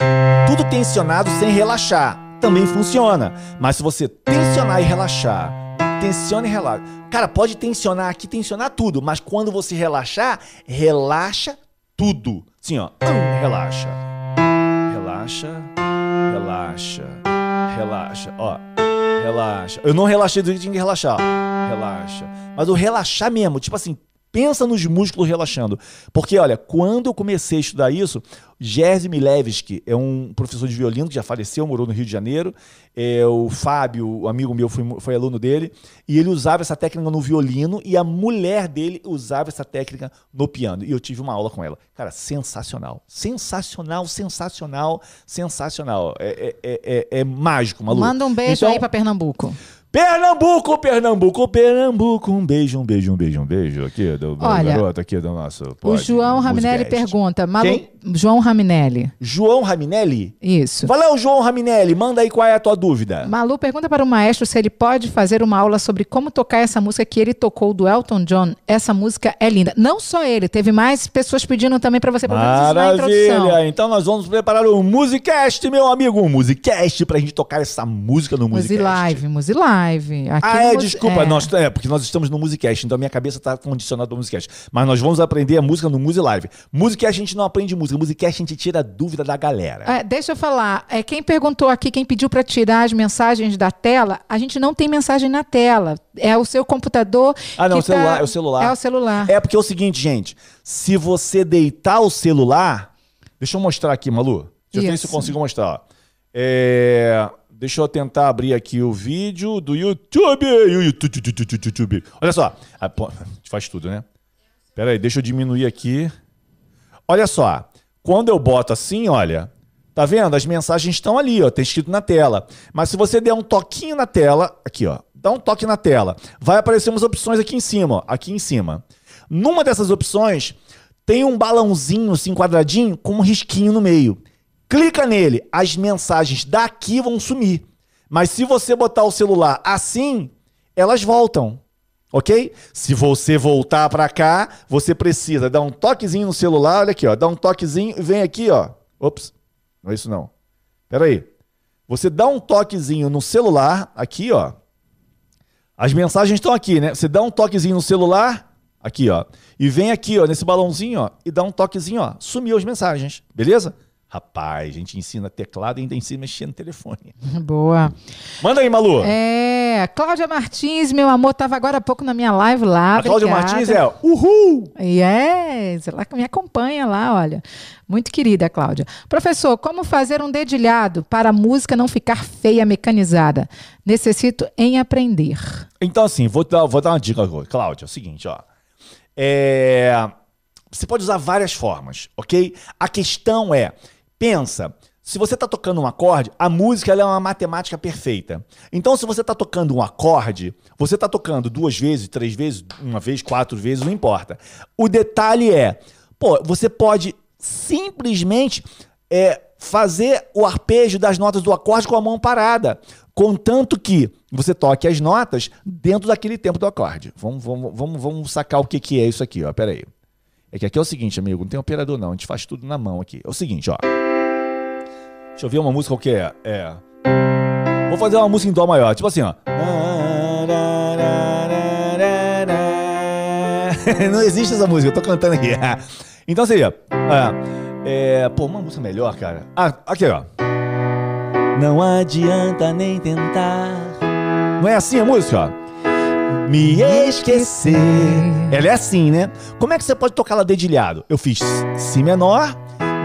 tudo tensionado sem relaxar. Também funciona. Mas se você tensionar e relaxar, tensiona e relaxa. Cara, pode tensionar aqui, tensionar tudo. Mas quando você relaxar, relaxa tudo. Sim, ó. Relaxa. Relaxa. Relaxa. Relaxa. Ó. Relaxa. Eu não relaxei do jeito que tinha que relaxar. Relaxa. Mas o relaxar mesmo, tipo assim, pensa nos músculos relaxando. Porque, olha, quando eu comecei a estudar isso, Jerzy Milevski é um professor de violino que já faleceu, morou no Rio de Janeiro. É, o Fábio, o amigo meu, foi, foi aluno dele. E ele usava essa técnica no violino e a mulher dele usava essa técnica no piano. E eu tive uma aula com ela. Cara, sensacional. Sensacional, sensacional, sensacional. É, é, é, é mágico, maluco.
Manda um beijo
Então,
aí pra Pernambuco.
Pernambuco, Pernambuco, Pernambuco. Um beijo, um beijo, um beijo, um beijo aqui do
Olha,
garoto aqui do nosso
O
pod,
João Raminelli pergunta. Malu...
Quem?
João Raminelli.
João Raminelli?
Isso.
Valeu, João Raminelli. Manda aí qual é a tua dúvida.
Malu pergunta para o maestro se ele pode fazer uma aula sobre como tocar essa música que ele tocou do Elton John. Essa música é linda. Não só ele, teve mais pessoas pedindo também para você, introdução.
Maravilha! Então nós vamos preparar o Musicast, meu amigo. Um Musicast pra gente tocar essa música no
Musi
Musicast.
Live, Musi Live. Aqui
Ah, é,
Musi-
desculpa.
é.
Nós, é, porque nós estamos no Musicast, então a minha cabeça tá condicionada ao Musicast. Mas nós vamos aprender a música no Musi Live. Musicast a gente não aprende música, Musicast a gente tira a dúvida da galera.
É, deixa eu falar. É, quem perguntou aqui, quem pediu para tirar as mensagens da tela, a gente não tem mensagem na tela. É o seu computador.
Ah, não, o celular,
tá-
é o celular.
É o celular.
É porque é o seguinte, gente. Se você deitar o celular. Deixa eu mostrar aqui, Malu. Deixa eu ver se eu consigo mostrar. É, Deixa eu tentar abrir aqui o vídeo do YouTube. YouTube. Olha só. Ah, a gente faz tudo, né? Pera aí, deixa eu diminuir aqui. Olha só. Quando eu boto assim, olha. Tá vendo? As mensagens estão ali, ó. Tem escrito na tela. Mas se você der um toquinho na tela, aqui, ó. Dá um toque na tela. Vai aparecer umas opções aqui em cima, ó. Aqui em cima. Numa dessas opções, tem um balãozinho, assim, quadradinho, com um risquinho no meio. Clica nele, as mensagens daqui vão sumir. Mas se você botar o celular assim, elas voltam. Ok? Se você voltar para cá, você precisa dar um toquezinho no celular, olha aqui, ó, dá um toquezinho e vem aqui, ó. Ops, não é isso não. Pera aí. Você dá um toquezinho no celular, aqui, ó. As mensagens estão aqui, né? Você dá um toquezinho no celular, aqui, ó. E vem aqui, ó, nesse balãozinho, ó, e dá um toquezinho, ó. Sumiu as mensagens, beleza? Rapaz, a gente ensina teclado e ainda ensina mexer no telefone.
Boa.
Manda aí, Malu.
É, Cláudia Martins, meu amor, estava agora há pouco na minha live lá.
a Cláudia
obrigada.
Martins é uhul!
Yes, ela me acompanha lá, olha. Muito querida, Cláudia. Professor, como fazer um dedilhado para a música não ficar feia, mecanizada? Necessito em aprender.
Então, assim, vou dar, vou dar uma dica agora. Cláudia, é o seguinte, ó. É, Você pode usar várias formas, ok? A questão é, pensa, se você está tocando um acorde, a música é uma matemática perfeita. Então, se você está tocando um acorde, você está tocando duas vezes, três vezes, uma vez, quatro vezes, não importa. O detalhe é, pô, você pode simplesmente é, fazer o arpejo das notas do acorde com a mão parada, contanto que você toque as notas dentro daquele tempo do acorde. Vamos, vamos, vamos, vamos sacar o que, que é isso aqui, ó. Pera aí. É que aqui é o seguinte, amigo, não tem operador não, a gente faz tudo na mão aqui. É o seguinte, ó. Deixa eu ver uma música qualquer. É. Vou fazer uma música em dó maior, tipo assim, ó. Não existe essa música, eu tô cantando aqui. Então seria. É, é, pô, uma música melhor, cara. Ah, aqui, ó. Não adianta nem tentar. Não é assim a música, ó? Me esquecer. Ela é assim, né? Como é que você pode tocar ela dedilhado? Eu fiz Si menor,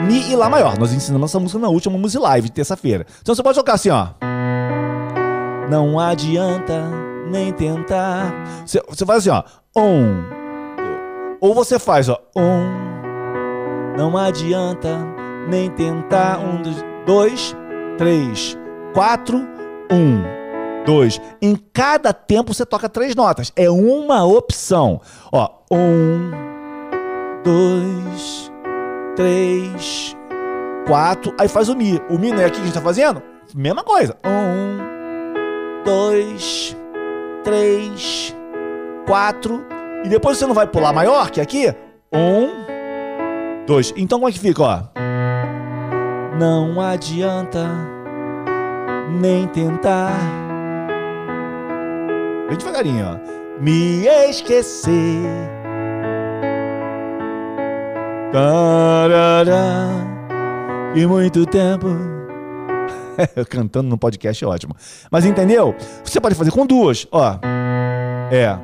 Mi e Lá maior. Nós ensinamos essa música na última Music Live de terça-feira. Então você pode tocar assim, ó. Não adianta nem tentar. Você, você faz assim, ó. Um. Ou você faz, ó. Um. Não adianta nem tentar. Um, dois, três, quatro, um. Dois. Em cada tempo você toca três notas. É uma opção. Ó, um, dois, três, quatro. Aí faz o Mi. O Mi não é aqui que a gente tá fazendo? Mesma coisa. Um, dois, três, quatro. E depois você não vai pular maior que aqui? Um, dois. Então como é que fica, ó? Não adianta nem tentar. Bem devagarinho, ó. Me esquecer. Tarará, e muito tempo. Cantando no podcast é ótimo. Mas entendeu? Você pode fazer com duas, ó. É.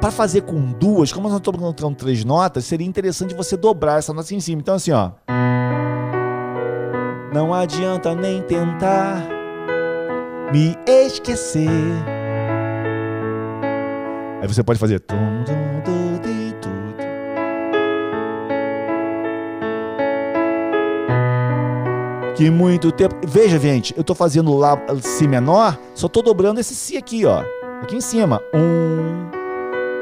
Para fazer com duas, como nós estamos colocando três notas, seria interessante você dobrar essa nota em cima. Então, assim, ó. Não adianta nem tentar me esquecer. Aí você pode fazer. Que muito tempo. Veja, gente, eu tô fazendo lá Si menor, só tô dobrando esse Si aqui, ó. Aqui em cima. Um,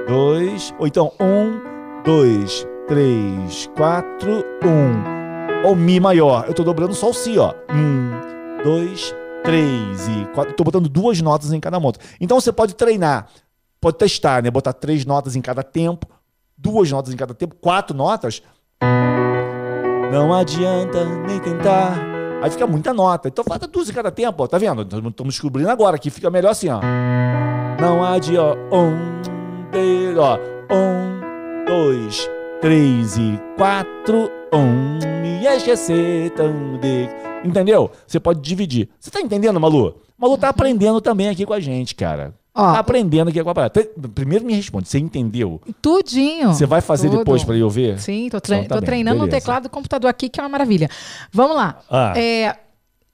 dois. Ou então, um, dois, três, quatro, um. Ou Mi maior. Eu tô dobrando só o Si, ó. Um, dois, três e quatro. Tô botando duas notas em cada moto. Então você pode treinar, pode testar, né? Botar três notas em cada tempo, duas notas em cada tempo, quatro notas. Não adianta nem tentar Aí fica muita nota. Então falta duas em cada tempo, ó. Tá vendo? Estamos descobrindo agora que fica melhor assim, ó. Não ó. Um, dois, ó. Um, dois, três e quatro. Um, me esquecer tão de... Entendeu? Você pode dividir. Você tá entendendo, Malu? Malu tá aprendendo também aqui com a gente, cara. Ó, tá aprendendo aqui com a parada. Primeiro me responde, você entendeu?
Tudinho.
Você vai fazer
tudo.
depois para eu ver?
Sim, tô, tre então, tá tô treinando no teclado do computador aqui, que é uma maravilha. Vamos lá. Ah. É,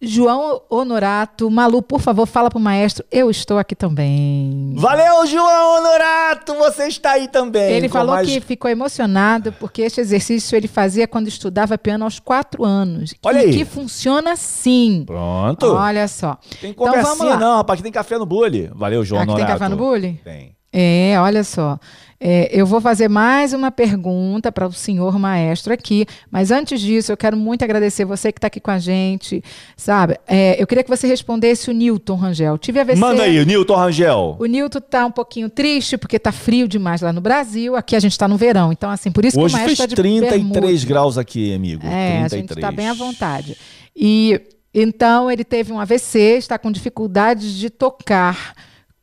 João Honorato, Malu, por favor, fala pro maestro, eu estou aqui também.
Valeu, João Honorato, você está aí também.
Ele falou mais... que ficou emocionado porque este exercício ele fazia quando estudava piano aos quatro anos.
Olha
e
aí.
que funciona assim.
Pronto.
Olha só.
Tem então, vamos lá. não, rapaz, aqui tem café no bule. Valeu, João aqui Honorato.
tem café no bule?
Tem.
É, olha só. É, eu vou fazer mais uma pergunta para o senhor maestro aqui, mas antes disso, eu quero muito agradecer você que está aqui com a gente, sabe? É, eu queria que você respondesse o Newton Rangel. Tive AVC.
Manda aí, Newton Rangel.
O Newton está um pouquinho triste porque está frio demais lá no Brasil. Aqui a gente está no verão, então assim, por isso
Hoje
que o maestro
está de 33 bermuda. graus aqui, amigo.
É, 33. a gente está bem à vontade. E então ele teve um AVC, está com dificuldades de tocar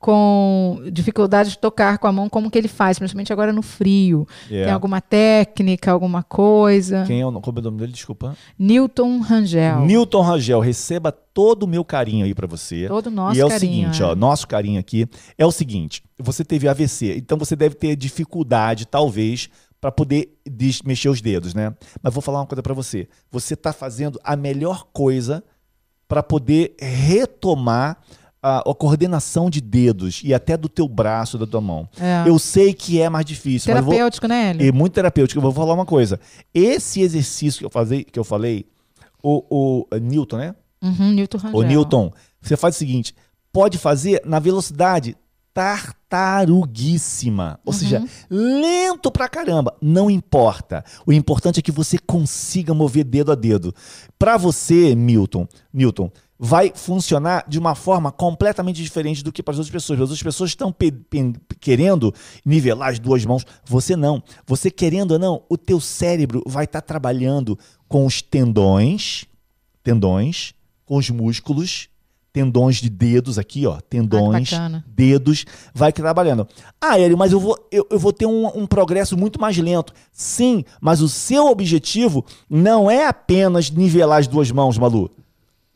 com dificuldade de tocar com a mão, como que ele faz, principalmente agora no frio. Yeah. Tem alguma técnica, alguma coisa?
Quem é o, como é o nome dele? Desculpa.
Newton Rangel.
Newton Rangel, receba todo o meu carinho aí para você.
Todo o nosso
E é o
carinho,
seguinte,
é.
ó, nosso carinho aqui é o seguinte, você teve AVC, então você deve ter dificuldade, talvez, para poder mexer os dedos, né? Mas vou falar uma coisa para você. Você está fazendo a melhor coisa para poder retomar a, a, coordenação de dedos e até do teu braço, da tua mão. É. Eu sei que é mais difícil.
Terapêutico,
vou,
né, Hélio?
É muito terapêutico. Eu vou falar uma coisa. Esse exercício que eu, fazei, que eu falei, o, o Newton, né?
Uhum, Newton Rangel.
O Newton, você faz o seguinte, pode fazer na velocidade tartaruguíssima. Ou uhum. seja, lento pra caramba. Não importa. O importante é que você consiga mover dedo a dedo. Para você, Milton, Newton, vai funcionar de uma forma completamente diferente do que para as outras pessoas. As outras pessoas estão querendo nivelar as duas mãos, você não. Você querendo ou não, o teu cérebro vai estar tá trabalhando com os tendões, tendões, com os músculos, tendões de dedos aqui, ó, tendões,
ah,
dedos, vai trabalhando. Ah, Hélio, mas eu vou, eu, eu vou ter um, um, progresso muito mais lento. Sim, mas o seu objetivo não é apenas nivelar as duas mãos, Malu.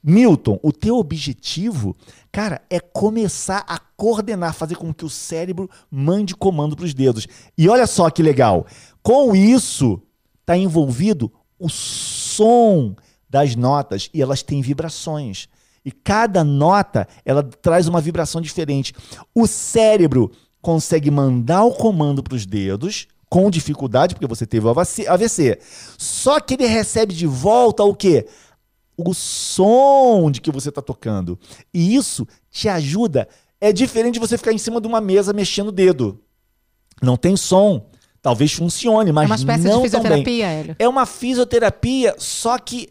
Milton, o teu objetivo, cara, é começar a coordenar, fazer com que o cérebro mande comando para os dedos. E olha só que legal. Com isso, está envolvido o som das notas e elas têm vibrações. E cada nota, ela traz uma vibração diferente. O cérebro consegue mandar o comando para os dedos com dificuldade, porque você teve o AVC. Só que ele recebe de volta o quê? O som de que você está tocando. E isso te ajuda. É diferente de você ficar em cima de uma mesa mexendo o dedo. Não tem som. Talvez funcione, mas
é uma espécie
não
de fisioterapia, Hélio.
É uma fisioterapia, só que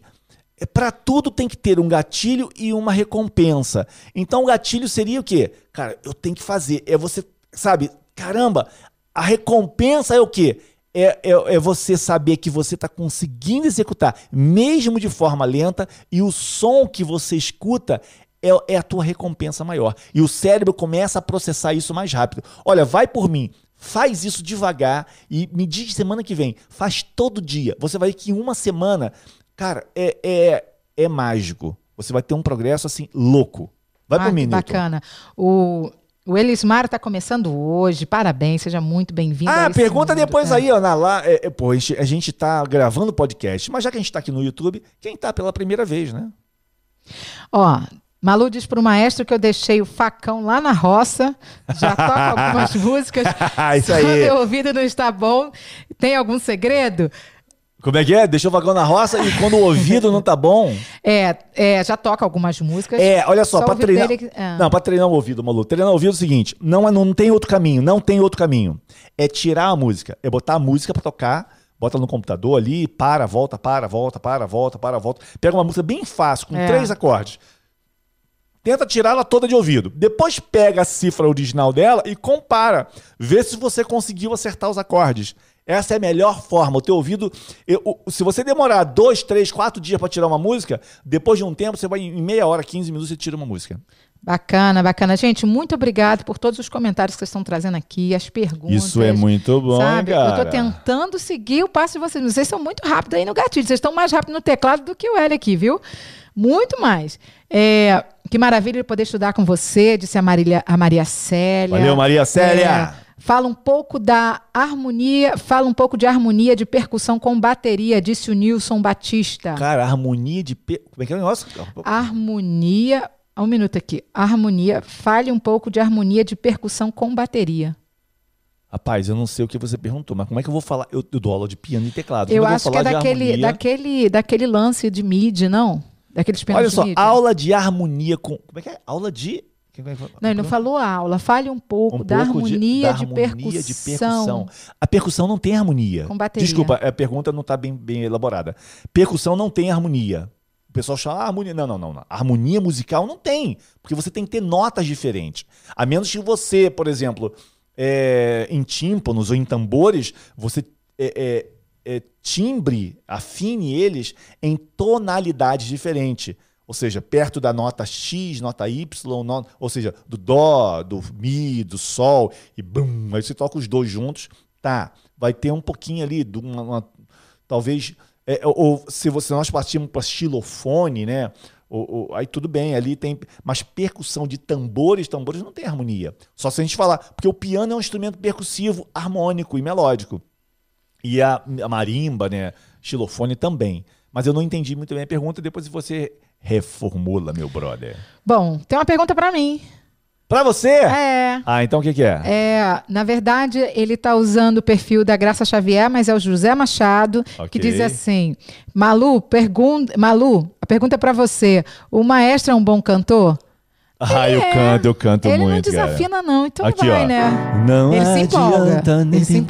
para tudo tem que ter um gatilho e uma recompensa. Então o gatilho seria o quê? Cara, eu tenho que fazer. É você, sabe? Caramba, a recompensa é o quê? É, é, é você saber que você está conseguindo executar, mesmo de forma lenta, e o som que você escuta é, é a tua recompensa maior. E o cérebro começa a processar isso mais rápido. Olha, vai por mim. Faz isso devagar e me diz semana que vem. Faz todo dia. Você vai ver que em uma semana, cara, é, é, é mágico. Você vai ter um progresso assim louco. Vai
Ah,
por mim,
bacana. O, o Elismar está começando hoje. Parabéns, seja muito bem-vindo.
Ah, pergunta
mundo.
depois
É.
aí, ó, na lá. É, é, pô, a gente, a gente tá gravando podcast, mas já que a gente tá aqui no YouTube, quem tá pela primeira vez, né?
Ó, Malu diz pro maestro que eu deixei o facão lá na roça. Já toca algumas músicas.
Isso
Quando
aí.
o ouvido não está bom, tem algum segredo?
Como é que é? Deixou o vagão na roça e quando o ouvido não tá bom.
É, é, já toca algumas músicas.
É, olha só,
Só
pra treinar.
dele é.
Não, pra treinar o ouvido, Malu. Treinar o ouvido é o seguinte: não, é- não tem outro caminho, não tem outro caminho. É tirar a música, é botar a música pra tocar, bota no computador ali, para, volta, para, volta, para, volta, para, volta. Pega uma música bem fácil, com
É.
três acordes. Tenta tirar ela toda de ouvido. Depois pega a cifra original dela e compara. Vê se você conseguiu acertar os acordes. Essa é a melhor forma. O teu ouvido. eu- se você demorar dois, três, quatro dias para tirar uma música, depois de um tempo, você vai em meia hora, 15 minutos, você tira uma música.
Bacana, bacana. Gente, muito obrigado por todos os comentários que vocês estão trazendo aqui, as perguntas.
é muito bom,
Sabe? Eu tô tentando seguir o passo de vocês. Vocês são muito rápidos aí no gatilho. Vocês estão mais rápido no teclado do que o L aqui, viu? Muito mais. É, que maravilha poder estudar com você, disse a, Marília, a Maria Célia.
Valeu, Maria Célia!
É, fala um pouco da harmonia, fala um pouco de harmonia de percussão com bateria, disse o Nilson Batista.
Cara, harmonia de. Pe... Como é que é o negócio?
Harmonia. Um minuto aqui. Harmonia. Fale um pouco de harmonia de percussão com bateria.
Rapaz, eu não sei o que você perguntou, mas como é que eu vou falar? Eu, eu dou aula de piano e teclado.
Eu
Como
acho
vou
que é
de
daquele,
harmonia?
daquele, daquele lance de MIDI, não? Daqueles pianos
Olha
de
só,
MIDI.
aula de harmonia com. Como é que é? Aula de.
Não, ele não falou aula. Fale um pouco
Um
da,
pouco
harmonia,
da
de,
harmonia
percussão.
de percussão. A percussão não tem harmonia.
Com bateria.
Desculpa, a pergunta não está bem, bem elaborada. Percussão não tem harmonia. O pessoal chama ah, harmonia. Não, não, não, não. Harmonia musical não tem. Porque você tem que ter notas diferentes. A menos que você, por exemplo, é, em tímpanos ou em tambores, você é, é, é, timbre, afine eles em tonalidades diferentes. Ou seja, perto da nota X, nota Y, no- ou seja, do Dó, do Mi, do Sol, e bum, aí você toca os dois juntos, tá? Vai ter um pouquinho ali, de uma, uma- talvez, é, ou se você nós partimos para xilofone, né? Ou- ou- aí tudo bem, ali tem. Mas percussão de tambores, tambores não tem harmonia. Só se a gente falar. Porque o piano é um instrumento percussivo, harmônico e melódico. E a, a marimba, né? Xilofone também. Mas eu não entendi muito bem a pergunta, depois você reformula, meu brother.
Bom, tem uma pergunta pra mim.
Pra você?
É.
Ah, então o que, que é?
É, na verdade, ele está usando o perfil da Graça Xavier, mas é o José Machado, que
Ok.
diz assim: Malu, pergunta, Malu, a pergunta é para você. O maestro é um bom cantor?
Ah, eu
é.
canto, eu canto
ele
muito,
não desafina, não, então
Aqui,
vai,
ó.
né?
cara. Não
Ele se empolga,
nem
ele se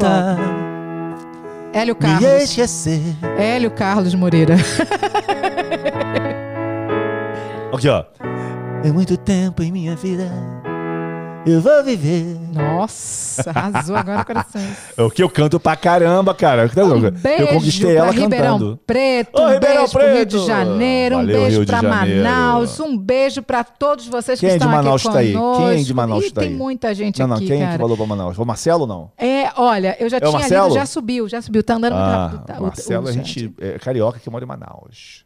Hélio
me
Carlos.
esquecer.
Hélio Carlos Moreira.
Aqui, ó. É muito tempo em minha vida. Eu vou viver.
Nossa, arrasou agora corações.
É o que eu canto pra caramba, cara.
Um beijo
eu conquistei ela
Ribeirão
cantando.
Preto,
Ô,
um
Ribeirão
beijo pro Rio de
Preto!
Janeiro, um
Valeu,
beijo
Rio
pra. Manaus, um beijo pra todos vocês
Quem
que
é de
estão
Manaus
aqui
tá aí? Quem é de Manaus
Ih,
tá
tem
aí?
muita gente
Não, não,
aqui,
quem
cara.
que falou pra Manaus? O Marcelo não?
É, olha, eu já
É o
tinha lido, já subiu, já subiu, tá andando muito
Ah,
rápido. Tá, o-
Marcelo
o
é
chat.
gente é carioca que mora em Manaus.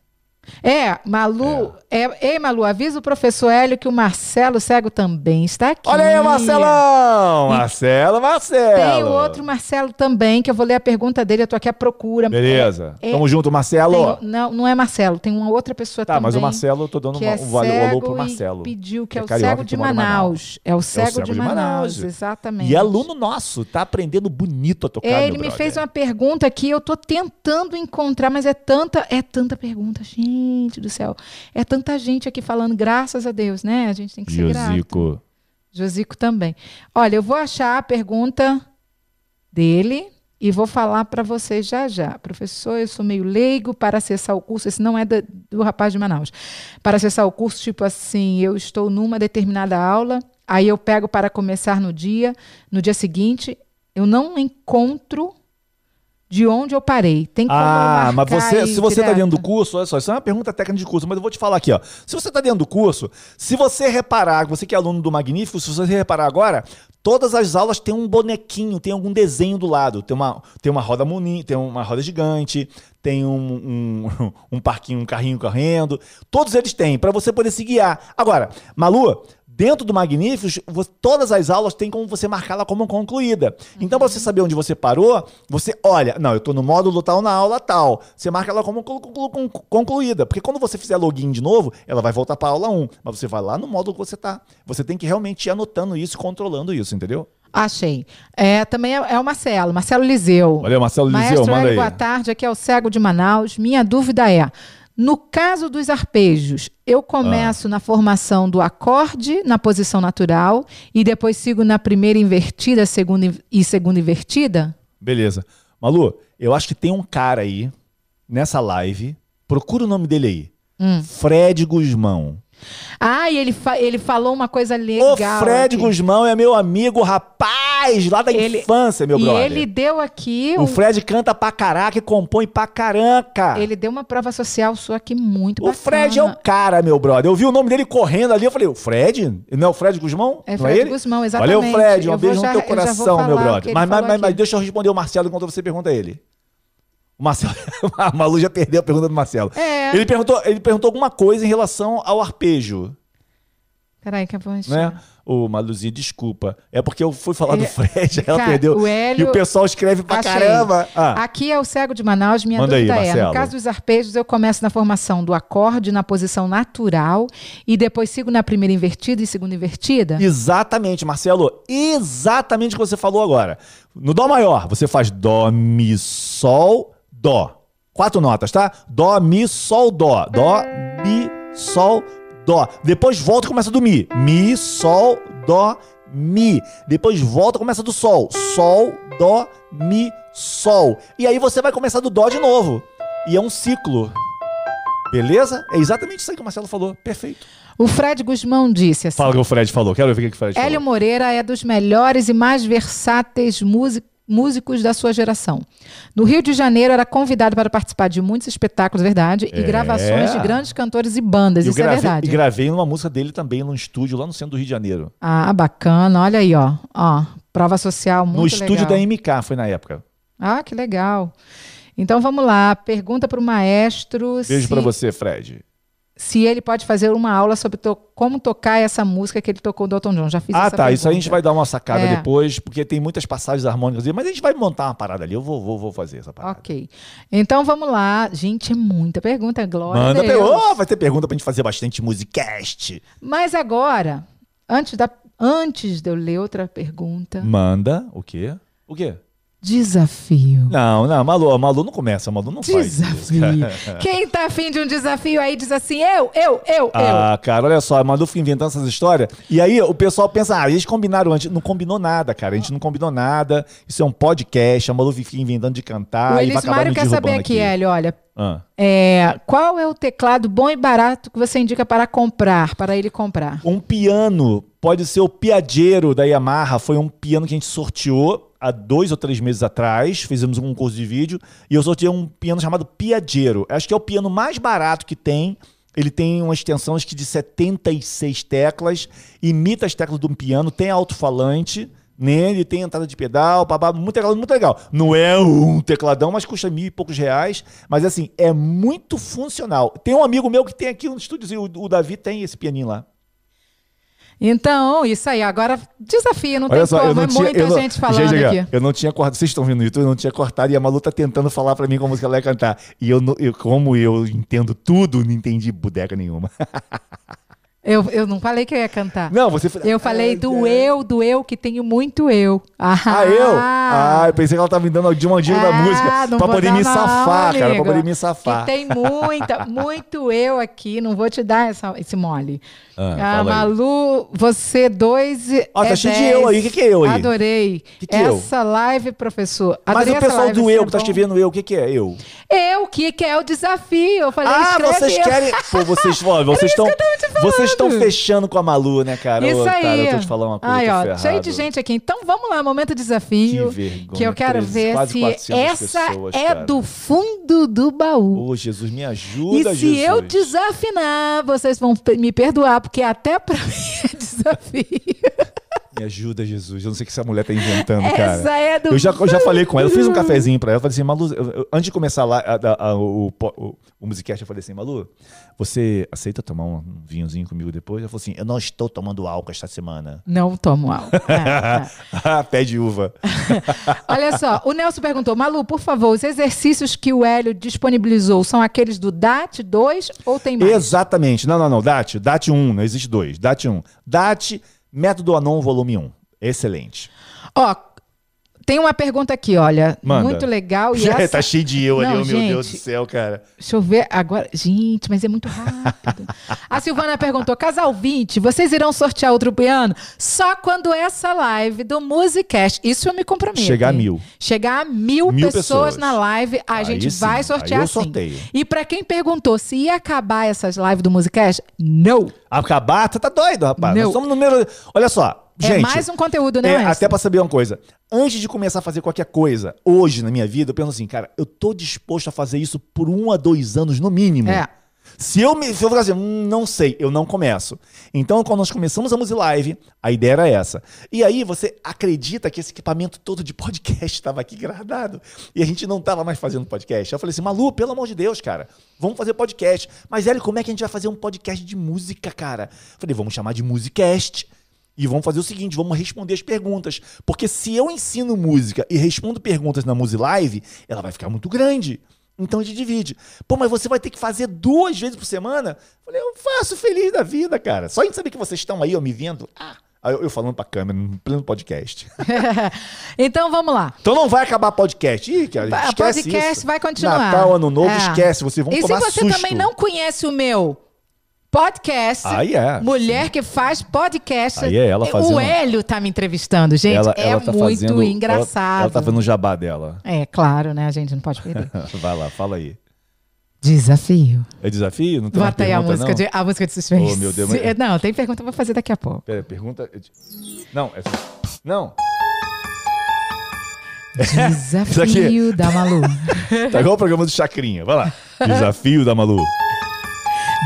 É, Malu, é. ei Malu, avisa o professor Hélio que o Marcelo Cego também está aqui.
Olha aí, Marcelão! Marcelo, Marcelo!
Tem o outro Marcelo também, que eu vou ler a pergunta dele, eu tô aqui à procura.
Beleza.
É, é,
Tamo junto, Marcelo.
tem- não, não é Marcelo, tem uma outra pessoa
Tá,
também.
mas o Marcelo, eu tô dando uma,
é
um
cego
alô pro Marcelo.
pediu que
É
é, o cego de Manaus.
Manaus.
É o cego, de, Manaus, exatamente.
E é aluno nosso, tá aprendendo bonito a tocar,
É, ele me
brother.
fez uma pergunta que eu tô tentando encontrar, mas é tanta, é tanta pergunta, gente. Gente do céu. É tanta gente aqui falando, graças a Deus, né? A gente tem que ser grato.
Josico.
Josico também. Olha, eu vou achar a pergunta dele e vou falar para vocês já já. Professor, eu sou meio leigo para acessar o curso. Esse não é do, do rapaz de Manaus. Para acessar o curso, tipo assim, eu estou numa determinada aula, aí eu pego para começar no dia, no dia seguinte, eu não encontro de onde eu parei. Tem como
Ah, mas você,
aí
se você está dentro do curso, olha só, isso é uma pergunta técnica de curso, mas eu vou te falar aqui, ó. Se você está dentro do curso, se você reparar, você que é aluno do Magnífico, se você reparar agora, todas as aulas têm um bonequinho, tem algum desenho do lado. Tem uma, tem uma roda moni, tem uma roda gigante, tem um, um, um parquinho, um carrinho correndo. Todos eles têm, para você poder se guiar. Agora, Malu, Dentro do Magníficos, todas as aulas têm como você marcá-la como concluída. Então, pra você saber onde você parou, você olha, não, eu tô no módulo tal na aula tal. Você marca ela como conclu- conclu- conclu- concluída. Porque quando você fizer login de novo, ela vai voltar pra aula 1. Mas você vai lá no módulo que você tá. Você tem que realmente ir anotando isso controlando isso, entendeu?
Achei. É, também é, é o Marcelo, Marcelo Liseu.
Valeu, Marcelo Liseu,
Maestro
manda
Hélio,
aí.
boa tarde. Aqui é o Cego de Manaus. Minha dúvida é: no caso dos arpejos, eu
Ah.
começo na formação do acorde na posição natural e depois sigo na primeira invertida segunda, e segunda invertida?
Beleza. Malu, eu acho que tem um cara aí, nessa live, procura o nome dele aí.
Hum.
Fred Guzmão.
Ah, e ele, fa- ele falou uma coisa
O
legal.
Fred
aqui.
Guzmão é meu amigo, rapaz, lá da
Ele-
infância, meu
E
brother.
ele deu aqui.
O
um-
Fred canta pra caraca e compõe pra caranca.
Ele deu uma prova social sua aqui muito
O
bacana.
Fred é o cara, meu brother. Eu vi o nome dele correndo ali, eu falei, o Fred? Não é o Fred Guzmão?
É
Não
Fred
ele?
Guzmão, exatamente.
Valeu, Fred. Um
Eu
beijo
já-
no teu coração, meu
o
brother. Mas, mas, mas, mas deixa eu responder o Marcelo enquanto você pergunta a ele. Marcelo, a Malu já perdeu a pergunta do Marcelo.
É.
Ele perguntou, ele perguntou alguma coisa em relação ao arpejo,
Peraí, que eu vou
né? Ô, Maluzinha, desculpa. É porque eu fui falar do
É,
Fred, ela
cara,
perdeu.
o Hélio-
E o pessoal escreve pra
Achei.
caramba. Ah,
Aqui é o cego de Manaus. Minha
Manda aí,
dúvida é:
Marcelo.
no caso dos arpejos, eu começo na formação do acorde na posição natural e depois sigo na primeira invertida e segunda invertida?
Exatamente, Marcelo. Exatamente o que você falou agora. No Dó maior, você faz Dó, Mi, Sol, Dó. Quatro notas, tá? Dó, Mi, Sol, Dó. Dó, Mi, Sol, Dó. Depois volta e começa do Mi. Mi, Sol, Dó, Mi. Depois volta e começa do Sol. Sol, Dó, Mi, Sol. E aí você vai começar do Dó de novo. E é um ciclo. Beleza? É exatamente isso aí que o Marcelo falou. Perfeito.
O Fred Guzmão disse assim:
Fala o que o Fred falou. Quero ver o que o Fred
Hélio
falou.
Moreira é dos melhores e mais versáteis músicos. Músicos da sua geração. No Rio de Janeiro, era convidado para participar de muitos espetáculos, verdade, e
É.
gravações de grandes cantores e bandas.
Eu
Isso é
gravei,
verdade.
e gravei numa música dele também num estúdio lá no centro do Rio de Janeiro.
Ah, bacana. Olha aí, ó. ó prova social muito
no estúdio
legal.
da MK, foi na época.
Ah, que legal. Então vamos lá. Pergunta para o maestro
Beijo
se,
pra você, Fred.
Se ele pode fazer uma aula sobre to- como tocar essa música que ele tocou do Elton John. Já fiz
Ah, tá. Isso aí a gente vai
pergunta.
dar uma sacada
É.
depois, porque tem muitas passagens harmônicas mas a gente vai montar uma parada ali. Eu vou, vou, vou fazer essa parada.
Ok. Então vamos lá. Gente, é muita pergunta. Glória
Manda
a Deus.
pergunta. vai ter pergunta pra gente fazer bastante musicast.
Mas agora, antes, da, antes de eu ler outra pergunta,
Manda. O quê? O quê?
Desafio.
Não, não, Malu, Malu não começa, Malu não faz isso.
Desafio. Quem tá afim de um desafio aí diz assim: eu, eu, eu, eu.
Ah, cara, olha só, a Malu fica inventando essas histórias. E aí o pessoal pensa, ah, eles combinaram antes. Não combinou nada, cara. A gente não combinou nada. Isso é um podcast. A Malu fica inventando de cantar
o
e vai
Elis
acabar
Mário
me
quer saber aqui, Hélio, olha.
Ah.
É, qual é o teclado bom e barato que você indica para comprar, para ele comprar?
Um piano, pode ser o Piaggero da Yamaha. Foi um piano que a gente sorteou há dois ou três meses atrás. Fizemos um concurso de vídeo. E eu sorteei um piano chamado Piaggero. Acho que é o piano mais barato que tem. Ele tem uma extensão acho que de 76 teclas, imita as teclas de um piano, tem alto-falante nele, tem entrada de pedal, babá, muito legal, muito legal. Não é um tecladão, mas custa mil e poucos reais. Mas assim, é muito funcional. Tem um amigo meu que tem aqui no estúdio, o Davi tem esse pianinho lá.
Então, isso aí. Agora, desafio, não
Olha
tem
só,
como.
eu não
é
tinha,
muita
eu não-
gente falando
Gente,
aqui.
Eu não tinha cortado, vocês estão vendo no YouTube, eu não tinha cortado e a Malu tá tentando falar pra mim como que ela ia cantar. E eu, eu- como eu entendo tudo, não entendi bodeca nenhuma.
Eu, eu não falei que eu ia cantar.
Não, você.
Eu falei do eu, do eu, que tenho muito eu. Ah,
Ah, eu? Ah, eu pensei que ela tava me dando de uma dica da
Ah,
música. Pra poder me safar, cara. Pra poder me safar.
Que tem muita, muito eu aqui, não vou te dar essa, esse mole.
Ah,
Ah. Malu, você dois.
Ó,
é
tá cheio de
10.
eu aí. O que que é eu aí?
Adorei.
Que que é eu?
essa live, professor.
Mas
Adorei
o
essa
pessoal do eu
é
que tá
bom.
escrevendo eu, o que que é eu?
Eu, que, que é o desafio. Eu falei,
Ah, vocês
eu.
querem. Pô, vocês, vocês estão. Vocês estão fechando com a Malu, né, cara?
Isso
Ô,
aí.
Cara, eu tô te falando uma coisa. Tô
ó, cheio de gente aqui. Então vamos lá, momento desafio.
Que vergonha,
Que eu quero
13,
ver se
400
essa
pessoas,
é
cara.
do fundo do baú.
Ô, Jesus, me
E
ajuda,
se
Jesus.
eu desafinar, vocês vão me perdoar, porque até pra mim é desafio.
Me ajuda, Jesus. Eu não sei o que essa mulher tá inventando, cara.
Essa é do
Eu já, eu já falei com ela, eu fiz um cafezinho pra ela. Eu falei assim, Malu, eu- eu- antes de começar lá a- a- a- o, o, o Musicast, eu falei assim, Malu, você aceita tomar um vinhozinho comigo depois? Ela falou assim, eu não estou tomando álcool esta semana.
Não tomo álcool. É, é.
Pé de uva.
Olha só, o Nelson perguntou, Malu, por favor, os exercícios que o Hélio disponibilizou são aqueles do DAT 2 ou tem mais?
Exatamente. Não, não, não. DAT. DAT 1. Não existe dois. DAT 1. DAT, Método Anon, volume 1. Excelente.
Ó, tem uma pergunta aqui, olha,
Manda.
muito legal. E
Já
essa...
tá cheio de eu ali,
Não,
oh, meu Deus
gente.
do céu, cara.
Deixa eu ver agora. Gente, mas é muito rápido. A Silvana perguntou: Casal 20, vocês irão sortear outro piano só quando essa live do Musicast. Isso eu me comprometo.
Chegar a mil.
Chegar a mil,
Mil
pessoas,
pessoas.
na live, a
Aí
gente
sim,
vai sortear
aí eu
sim.
sorteio.
E pra quem perguntou se ia acabar essas lives do Musicast, não.
Acabar, você tá doido, rapaz.
Não.
Nós somos número. Olha só. Gente,
é mais um conteúdo, né,
É, até pra saber uma coisa. Antes de começar a fazer qualquer coisa, hoje na minha vida, eu penso assim, cara, eu tô disposto a fazer isso por um a dois anos no mínimo.
É.
Se eu, me, se eu falar assim, hum, não sei, eu não começo. Então, quando nós começamos a Musi Live, a ideia era essa. E aí, você acredita que esse equipamento todo de podcast estava aqui guardado e a gente não estava mais fazendo podcast? Eu falei assim, Malu, pelo amor de Deus, cara, vamos fazer podcast. Mas, Hélio, como é que a gente vai fazer um podcast de música, cara? Eu falei, vamos chamar de Musicast. E vamos fazer o seguinte, vamos responder as perguntas. Porque se eu ensino música e respondo perguntas na Musi Live, ela vai ficar muito grande. Então a gente divide. Pô, mas você vai ter que fazer duas vezes por semana? Falei, eu faço feliz da vida, cara. Só em saber que vocês estão aí, ó, me vendo. Ah, eu, eu falando pra câmera, no pleno podcast.
então vamos lá.
então não vai acabar podcast. Ih, cara,
A
esquece
podcast
isso.
vai continuar.
Natal, Ano Novo,
É.
esquece. Vocês vão
e se
tomar
você
susto.
também não conhece o meu podcast,
Aí é.
mulher que faz podcast,
Aí é ela fazendo-
o Hélio tá me entrevistando, gente.
ela,
é
ela tá
muito
fazendo,
engraçado.
Ela, ela tá fazendo o jabá dela.
É claro, né? A gente não pode perder.
vai lá, fala aí.
Desafio.
É desafio? Não tem
Bota aí a música,
não?
de, a música de suspense.
Oh, meu Deus, mas-
Se- Não, tem pergunta pra fazer daqui a pouco.
Pera, pergunta. Não, é. Não.
Desafio da Malu.
Tá igual o programa do Chacrinha. Vai lá. Desafio da Malu.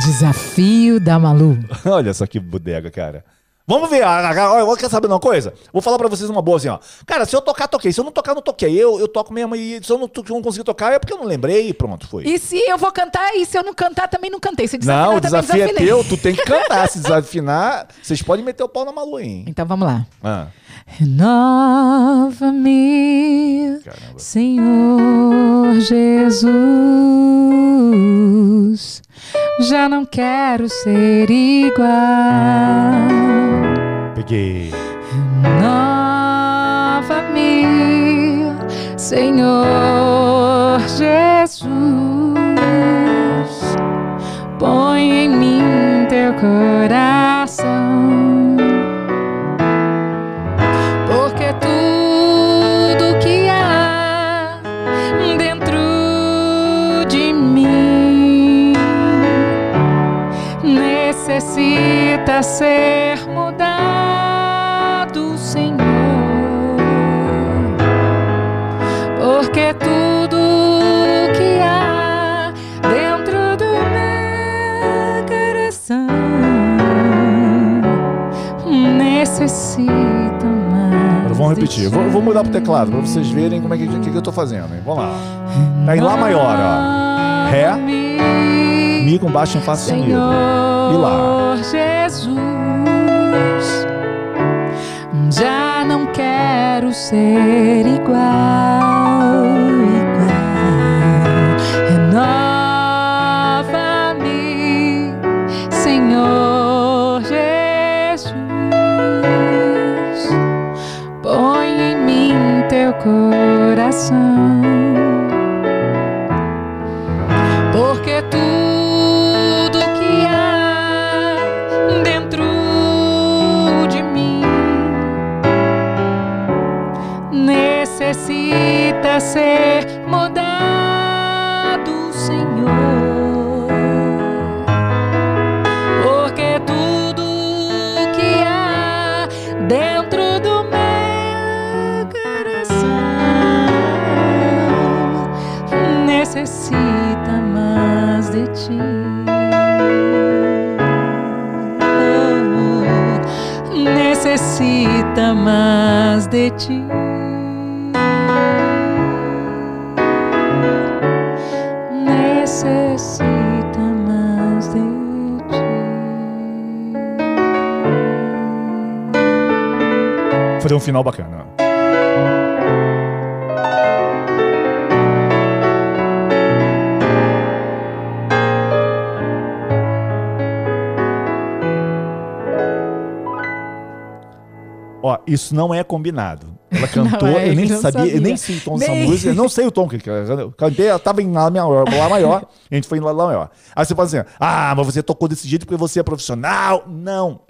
Desafio da Malu.
Olha só que bodega, cara. Vamos ver. ah, ah, Olha, quer saber uma coisa? Vou falar pra vocês uma boa assim, ó. Cara, se eu tocar, toquei. Se eu não tocar, não toquei. Eu, eu toco mesmo. E se eu não, não conseguir tocar, é porque eu não lembrei e pronto, foi.
E se eu vou cantar, e se eu não cantar, também não cantei. Se desafinar,
não, o
também
desafio é teu. Tu tem que cantar. Se desafinar, vocês podem meter o pau na Malu, hein?
Então vamos lá.
Ah,
Renova-me. Senhor Jesus. Já não quero ser igual.
Peguei.
Renova-me, Senhor Jesus. Põe em mim teu coração. Porque tudo que há dentro de mim necessita ser
repetir. Vou, vou mudar pro teclado pra vocês verem como é que, que, que eu tô fazendo, hein? Vamos lá. Tá em Lá maior, ó. Ré, Mi com baixo em Fá sustenido. E lá.
Jesus, já não quero ser igual. Coração.
Fazer um final bacana. Ó, isso não é combinado. Ela cantou,
é,
eu nem
não
sabia, eu
sabia.
nem sei o tom dessa
Nem-
música, eu não sei o tom que ela eu cantei, ela tava em Lá maior, lá maior, a gente foi em Lá maior. Aí você fala assim: "Ah, mas você tocou desse jeito porque você é profissional". Não.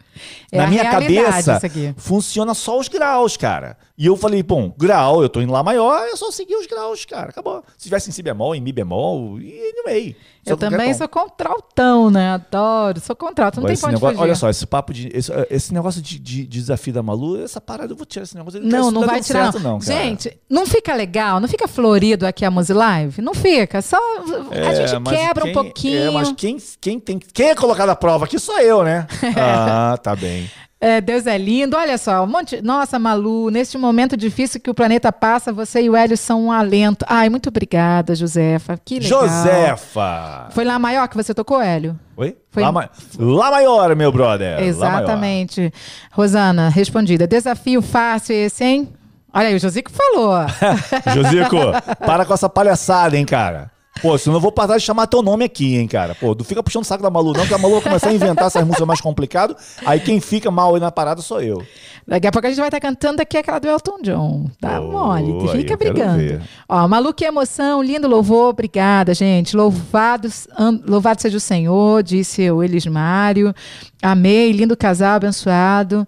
É
Na minha cabeça, funciona só os graus, cara. E eu falei, bom, grau, eu tô em Lá maior, é só seguir os graus, cara. Acabou. Se tivesse em Si bemol, em Mi bemol, e anyway. Só
Eu também
tom.
sou contraltão, né? Adoro, sou contralto, não
Agora,
tem
negócio- olha só, esse papo de. Esse, esse negócio de, de- de desafio da Malu, essa parada, eu vou tirar esse negócio.
Não,
isso
não
dá
vai tirar.
certo, não, cara.
Gente, não fica legal, não fica florido aqui a Muzi Live? Não fica. Só a
É,
gente
mas
quebra
quem-
um pouquinho.
É, mas quem, quem tem. Quem é colocado à prova aqui sou eu, né? ah, tá bem.
É, Deus é lindo. Olha só, um monte. Nossa, Malu, neste momento difícil que o planeta passa, você e o Hélio são um alento. Ai, muito obrigada, Josefa. Que legal.
Josefa!
Foi lá maior que você tocou, Hélio?
Oi?
Foi-
Lá, ma- Lá maior, meu brother.
Exatamente. Rosana, respondida. Desafio fácil esse, hein? Olha aí, o Josico falou.
Josico, para com essa palhaçada, hein, cara. Pô, senão eu vou parar de chamar teu nome aqui, hein, cara. Pô, não fica puxando o saco da Malu, não, que a Malu vai começar a inventar essas músicas mais complicadas. Aí quem fica mal aí na parada sou eu.
Daqui a pouco a gente vai estar cantando aqui aquela do Elton John. Tá
Oh,
mole, fica brigando. Ó, Malu, que emoção, lindo louvor, obrigada, gente. Louvados, an- louvado seja o Senhor, disse o Elismário. Amei, lindo casal, abençoado.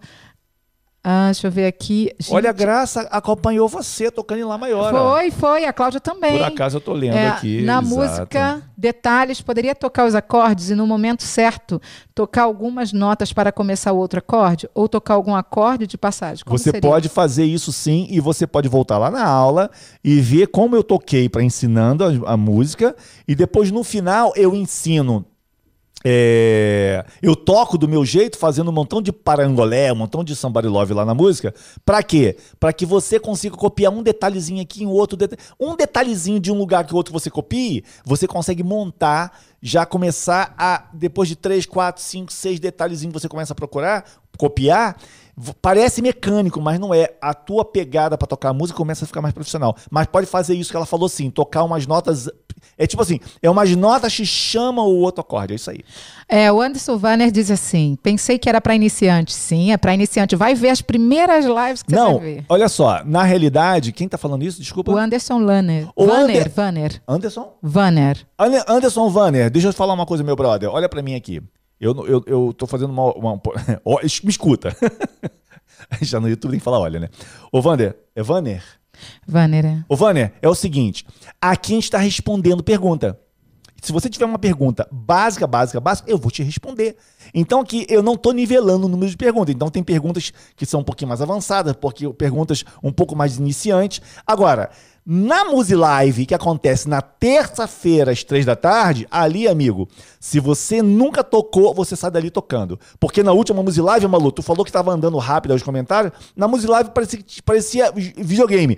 Ah, deixa eu ver aqui. Gente,
Olha, a Graça acompanhou você tocando em Lá Maior.
Foi, foi, a Cláudia também.
Por acaso eu tô lendo
É,
aqui.
na
exato.
música, detalhes, poderia tocar os acordes e no momento certo tocar algumas notas para começar o outro acorde ou tocar algum acorde de passagem. Como
Você
seria?
pode fazer isso sim e você pode voltar lá na aula e ver como eu toquei para ensinando a, a música e depois no final eu ensino. É, eu toco do meu jeito, fazendo um montão de parangolé, um montão de somebody love lá na música. Pra quê? Pra que você consiga copiar um detalhezinho aqui, um outro. Um detalhezinho de um lugar que o outro você copie, você consegue montar, já começar a, depois de três, quatro, cinco, seis detalhezinhos você começa a procurar, copiar. Parece mecânico, mas não é. A tua pegada pra tocar a música começa a ficar mais profissional. Mas pode fazer isso que ela falou assim, tocar umas notas. É tipo assim, é umas notas que chamam o outro acorde. É isso aí.
É, o Anderson Vanner diz assim: pensei que era para iniciante. Sim, é para iniciante. Vai ver as primeiras lives que você
não,
vai ver.
olha só, na realidade, quem tá falando isso? Desculpa.
O Anderson Lanner.
O
Vanner,
Ander-
Vanner.
Anderson?
Vanner.
Anderson Vanner, deixa eu falar uma coisa, meu brother. Olha pra mim aqui. Eu, eu, eu tô fazendo uma. uma me escuta. Já no YouTube tem que falar, olha, né? Ô, Vander, é Vanner?
Vanner, é.
Ô, Vanner, é o seguinte: aqui a gente está respondendo pergunta. Se você tiver uma pergunta básica, básica, básica, eu vou te responder. Então aqui eu não estou nivelando o número de perguntas. Então tem perguntas que são um pouquinho mais avançadas, porque perguntas um pouco mais iniciantes. Agora, na Musi Live, que acontece na terça-feira às três da tarde, ali, amigo, se você nunca tocou, você sai dali tocando. Porque na última Musi Live, Malu, tu falou que estava andando rápido aos comentários. Na Musi Live parecia, parecia videogame.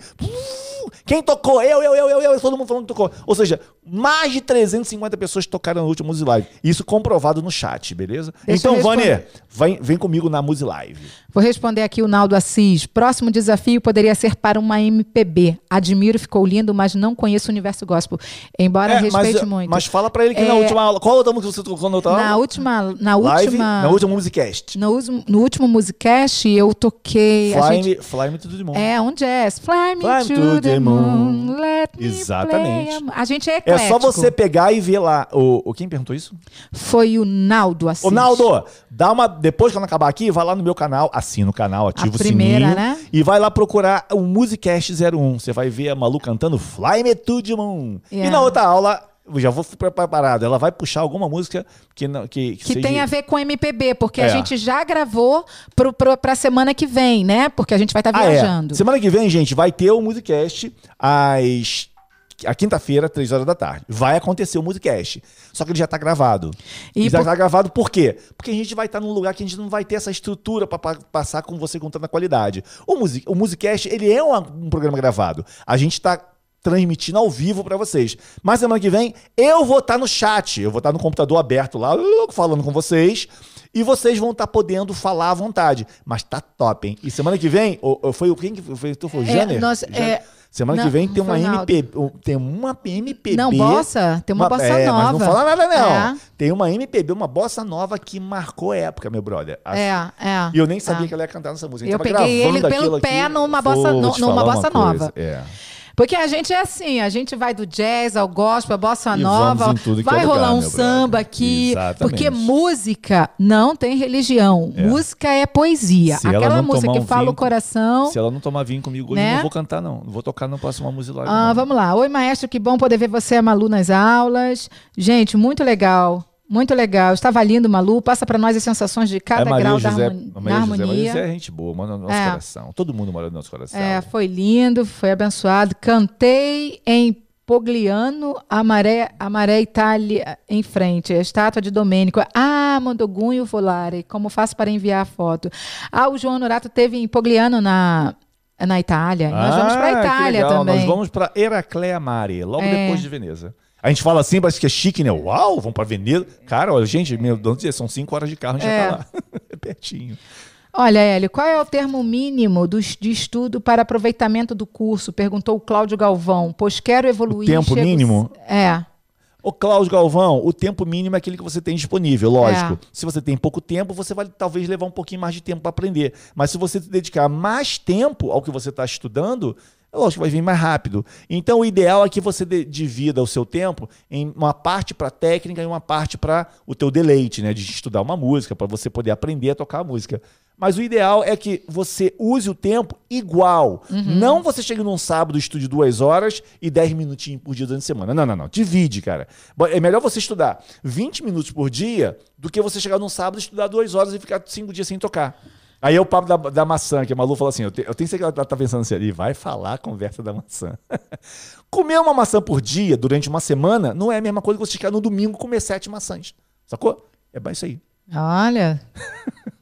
Quem tocou? Eu, eu, eu, eu, eu. Todo mundo falando que tocou. Ou seja, mais de 350 pessoas tocaram no último Music Live. Isso comprovado no chat, beleza? Então. Vânia, vem, vem comigo na Music Live.
Vou responder aqui o Naldo Assis. Próximo desafio poderia ser para uma MPB. Admiro, ficou lindo, mas não conheço o universo gospel. Embora
É,
respeite
mas,
muito.
mas fala pra ele que na
É.
última aula. Qual outra música você tocou na outra
na
aula?
última, na
Live,
última,
na última Musicast.
no, último- no último Musicast, eu toquei.
Fly,
gente-
me, fly me to the moon.
É, um jazz. Fly me
Fly
to, the moon, let me
Exatamente.
play a- A gente é
É
eclético.
só você pegar e ver lá. O, o- quem perguntou isso?
Foi o Naldo Assis.
Ô, Naldo, dá uma. Depois que eu acabar aqui, vai lá no meu canal, assina o canal, ativa o
primeira,
sininho.
né?
E vai lá procurar o Musicast 01. Você vai ver a Malu cantando Fly Me to the Moon. E
Yeah.
na outra aula, eu já vou pre- preparado. Ela vai puxar alguma música que, não, que,
Que
seja-
tem a ver com MPB, porque a
É.
gente já gravou pro, pro, pra semana que vem, né? Porque a gente vai estar
Ah, é.
viajando.
Semana que vem, gente, vai ter o Musicast às. A quinta-feira, três horas da tarde. Vai acontecer o Musicast. Só que ele já tá gravado.
E
já
por-
tá gravado por quê? Porque a gente vai estar num lugar que a gente não vai ter essa estrutura pra pa- passar com você com tanta qualidade. O, Music, o Musicast, ele é um, um programa gravado. A gente tá transmitindo ao vivo pra vocês. Mas semana que vem, eu vou estar no chat. Eu vou estar no computador aberto lá, falando com vocês. E vocês vão estar podendo falar à vontade. Mas tá top, hein? E semana que vem, o- o- foi o quem que foi? Tu foi o
É, nós-
Janer?
é,
semana
não,
que vem tem uma
foi o Naldo.
MP, um- tem uma MPB.
Não, bossa? Tem uma bossa
é, Mas não
nova.
fala nada não.
É.
Tem uma MPB, uma bossa nova que marcou a época, meu brother. A-
É, é.
E eu nem sabia
é.
que ela ia cantar nessa música.
Eu peguei ele pelo pé
aqui.
numa bossa-
te
numa bossa
uma coisa,
nova.
É.
Porque a gente é assim, a gente vai do jazz ao gospel, a bossa
E
nova,
que
vai
é lugar,
rolar um samba
brother.
aqui,
Exatamente.
porque música não tem religião,
É.
música é poesia.
Se ela
Aquela
não
música
tomar
que
um
fala
vinho,
o coração.
Se ela não tomar vinho comigo hoje,
Né?
eu não vou cantar, não. Não vou tocar na próxima música live.
Ah,
não.
vamos lá. Oi, maestro, que bom poder ver você, a Malu, nas aulas. Gente, muito legal. Muito legal. Estava lindo, Malu. Passa para nós as sensações de cada
é
grau
José,
da,
a
harmoni-
Maria José, Maria
harmonia.
José é gente boa, mora no nosso
É.
coração. Todo mundo mora no nosso coração.
É, foi lindo, foi abençoado. Cantei em Pogliano, a maré, a maré Itália em frente, a estátua de Domênico. Ah, Mondogunho Volare, como faço para enviar a foto? Ah, o João Norato teve em Pogliano na, na Itália. Nós vamos para
Ah, que
Itália também.
Nós vamos para Heraclea Mare, logo
É.
depois de Veneza. A gente fala assim, parece que é chique, né? Uau, vamos para Veneza. Cara, olha, gente, meu, dizer, são cinco horas de carro, a gente
É.
já tá lá. é pertinho.
Olha, Hélio, qual é o termo mínimo dos- de estudo para aproveitamento do curso? Perguntou o Cláudio Galvão. Pois quero evoluir.
O tempo
chego-
mínimo?
É.
Ô, Cláudio Galvão, o tempo mínimo é aquele que você tem disponível, lógico.
É.
Se você tem pouco tempo, você vai talvez levar um pouquinho mais de tempo para aprender. Mas se você dedicar mais tempo ao que você está estudando, é lógico que vai vir mais rápido. Então, o ideal é que você divida o seu tempo em uma parte para técnica e uma parte para o teu deleite, né? De estudar uma música, para você poder aprender a tocar a música. Mas o ideal é que você use o tempo igual. Não você chegue num sábado, estude duas horas e dez minutinhos por dia durante a semana. Não, não, não. Divide, cara. É melhor você estudar 20 minutos por dia do que você chegar num sábado e estudar duas horas e ficar cinco dias sem tocar. Aí é o papo da, da maçã, que a Malu fala assim: eu, te- eu tenho certeza que ela tá pensando assim ali, vai falar a conversa da maçã. comer uma maçã por dia durante uma semana não é a mesma coisa que você chegar no domingo e comer sete maçãs. Sacou? É bem isso aí.
Olha.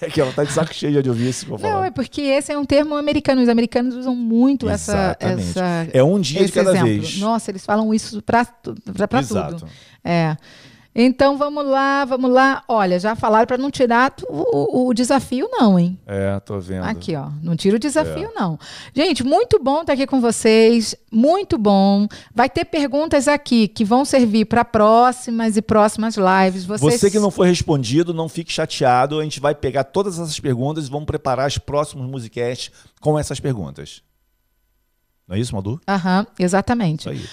É que ela tá de saco cheio de ouvir isso que eu
Não, é porque esse é um termo americano. Os americanos usam muito essa,
Exatamente.
essa.
É um dia de cada
exemplo.
vez.
Nossa, eles falam isso para tudo.
Exato.
É. Então vamos lá, vamos lá. Olha, já falaram para não tirar o, o- o desafio, não, hein?
É, tô vendo.
Aqui, ó. Não tira o desafio,
É.
não. Gente, muito bom estar aqui com vocês. Muito bom. Vai ter perguntas aqui que vão servir para próximas e próximas lives. Vocês...
Você que não foi respondido, não fique chateado. A gente vai pegar todas essas perguntas e vamos preparar os próximos musicasts com essas perguntas. Não é isso, Madu?
Aham, exatamente.
Isso aí.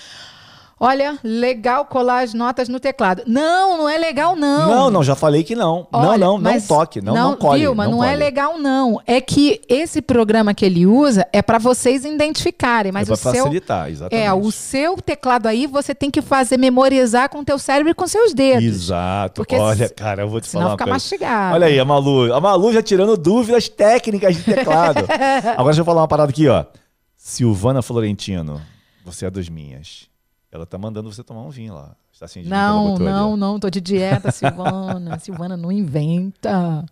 Olha, legal colar as notas no teclado. Não, não é legal, não.
Não, não, já falei que não.
Olha,
não, não, não toque, não, não, colhe.
Viu, mas não, é
colhe.
legal, não. É que esse programa que ele usa é para vocês identificarem, mas
é
o
pra
seu.
facilitar, exatamente.
É, o seu teclado aí você tem que fazer memorizar com o teu cérebro e com seus dedos.
Exato.
Porque
Olha, cara, eu vou te falar uma
fica
coisa.
mastigado.
Olha aí, a Malu. A Malu já tirando dúvidas técnicas de teclado. Agora deixa eu falar uma parada aqui, ó. Silvana Florentino, você é das minhas. Ela tá mandando você tomar um vinho lá. Está sem de
Não, não, não, tô de dieta, Silvana. Silvana, não inventa.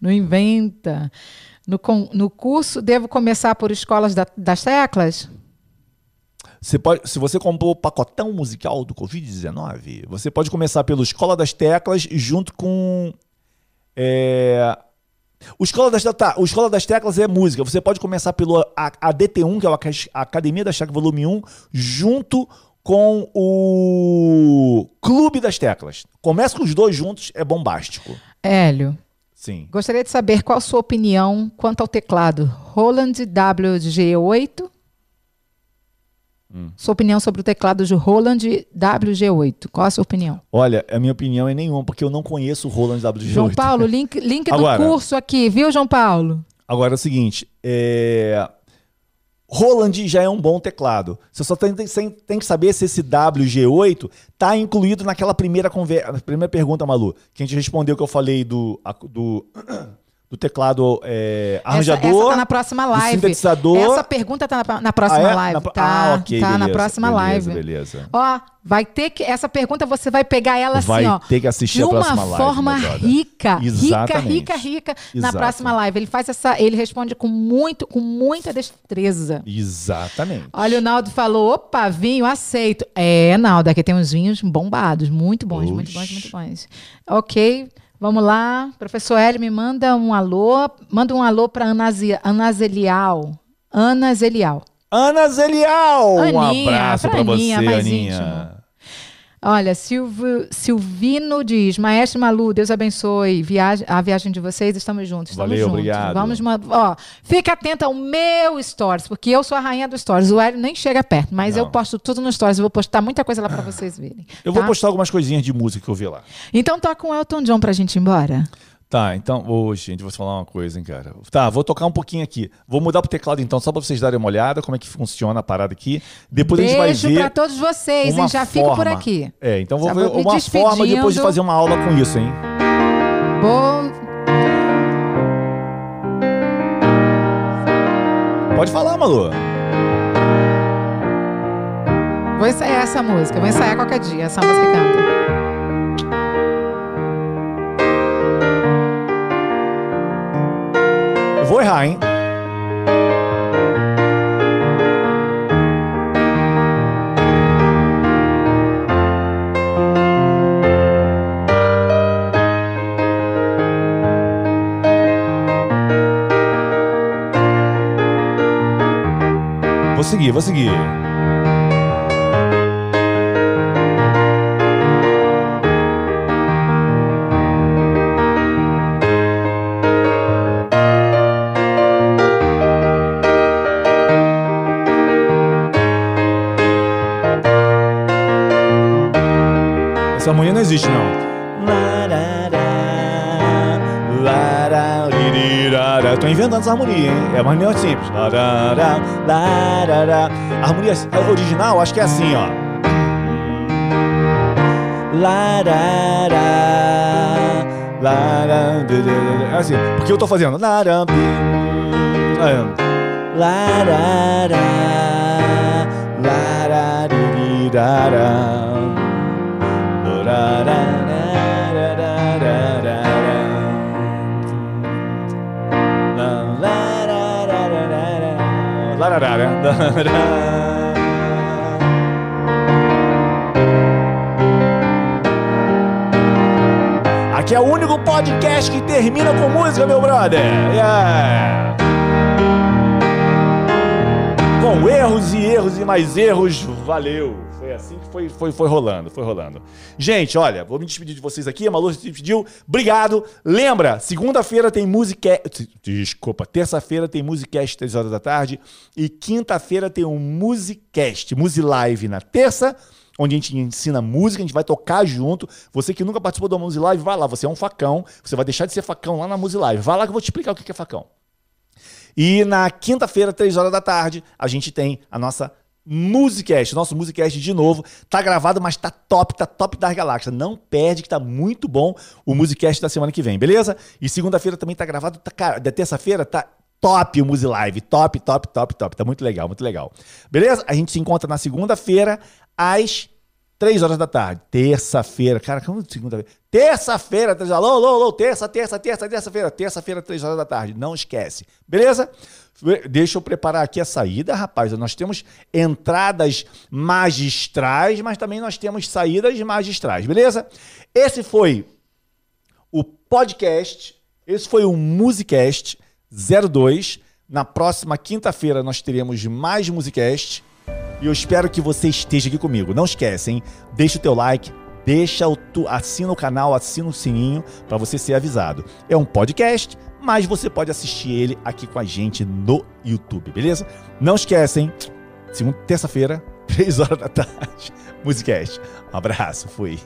Não inventa. No, no curso, devo começar por escolas da, das teclas?
Você pode, se você comprou o pacotão musical do Covid-19, você pode começar pelo Escola das Teclas junto com. É, o Escola, das, tá, o Escola das Teclas é música. Você pode começar pelo ADT1, que é a Academia da Teclas Volume 1, junto com o Clube das Teclas. Começa com os dois juntos, é bombástico.
Hélio.
Sim.
Gostaria de saber qual a sua opinião quanto ao teclado Roland WG8. Hum. Sua opinião sobre o teclado de Roland WG8. Qual a sua opinião?
Olha, a minha opinião é nenhuma, porque eu não conheço o Roland WG8.
João Paulo, link, link do agora, curso aqui, viu, João Paulo?
Agora é o seguinte, é... Roland já é um bom teclado. Você só tem, tem, tem que saber se esse WG8 está incluído naquela primeira, primeira pergunta, Malu, que a gente respondeu que eu falei do, do do teclado é, arranjador. Essa, essa
tá na próxima live.
sintetizador.
Essa pergunta tá na, na próxima ah, é? live. Na, tá, ah, ok. Tá beleza, na próxima
beleza,
live.
Beleza.
Ó, vai ter que. Essa pergunta você vai pegar ela
vai
assim, ó.
ter que assistir de a próxima
live. De uma forma rica. Exatamente. Rica, rica, rica. Na próxima live. Ele faz essa. Ele responde com muito, com muita destreza.
Exatamente.
Olha, o Naldo falou: opa, vinho, aceito. É, Naldo, aqui tem uns vinhos bombados, muito bons, Oxi. muito bons, muito bons. Ok. Vamos lá, professor Hélio, me manda um alô, manda um alô para Ana, Ana Zelial. Ana Zelial.
Ana Zelial! um abraço para você, Aninha.
Olha, Silvio, Silvino diz, Maestro Malu, Deus abençoe viagem, a viagem de vocês, estamos juntos. Estamos
Valeu,
juntos.
obrigado.
Vamos, ó, fica atento ao meu stories, porque eu sou a rainha do stories. O Hélio nem chega perto, mas Não. eu posto tudo no stories. Eu vou postar muita coisa lá para vocês verem.
Eu tá? vou postar algumas coisinhas de música que eu vi lá.
Então toca um Elton John pra gente ir embora.
Tá, então, hoje, gente, vou te falar uma coisa, hein, cara. Tá, vou tocar um pouquinho aqui. Vou mudar pro teclado então, só para vocês darem uma olhada como é que funciona a parada aqui. Depois
Beijo
a gente vai ver.
para todos vocês, hein? Já forma. fico por aqui.
É, então vou Já ver vou uma forma depois de fazer uma aula com isso, hein?
Bom.
Pode falar, Malu.
Vou ensaiar essa música, vou ensaiar qualquer dia, essa música canta.
Vou errar, hein? Vou seguir, vou seguir. Existe, não. Tô inventando essa harmonia, hein? É uma harmonia simples. A harmonia original, acho que é assim, ó. É assim, porque eu tô fazendo. Aqui é o único podcast que termina com música, meu brother. Yeah. Com erros e erros e mais erros, valeu. Foi assim que foi, foi, foi rolando, foi rolando. Gente, olha, vou me despedir de vocês aqui. A Malu se despediu. Obrigado. Lembra, segunda-feira tem música. Desculpa, terça-feira tem Musicast 3 horas da tarde. E quinta-feira tem um Musicast, Musilive na terça onde a gente ensina música, a gente vai tocar junto. Você que nunca participou da Music Live, vai lá, você é um facão, você vai deixar de ser facão lá na Music Live. Vai lá que eu vou te explicar o que é facão. E na quinta-feira, 3 horas da tarde, a gente tem a nossa Musicast, nosso Musicast de novo, tá gravado, mas tá top, tá top das galáxias. Não perde que tá muito bom o Musicast da semana que vem, beleza? E segunda-feira também tá gravado, tá, cara, da terça-feira tá top o Musi Live, top, top, top, top, tá muito legal, muito legal. Beleza? A gente se encontra na segunda-feira às 3 horas da tarde. Terça-feira. Cara, como segunda-feira? Terça-feira, alô, alô, alô, terça, terça, terça, terça-feira. Terça-feira, 3 horas da tarde. Não esquece. Beleza? Deixa eu preparar aqui a saída, rapaz. Nós temos entradas magistrais, mas também nós temos saídas magistrais, beleza? Esse foi o podcast, esse foi o Musicast 02. Na próxima quinta-feira nós teremos mais Musicast. E eu espero que você esteja aqui comigo. Não esquece, hein? Deixa o teu like, deixa o tu, assina o canal, assina o sininho para você ser avisado. É um podcast, mas você pode assistir ele aqui com a gente no YouTube, beleza? Não esquece, hein? Segunda, terça-feira, 3 horas da tarde, Musicast. Um abraço, fui.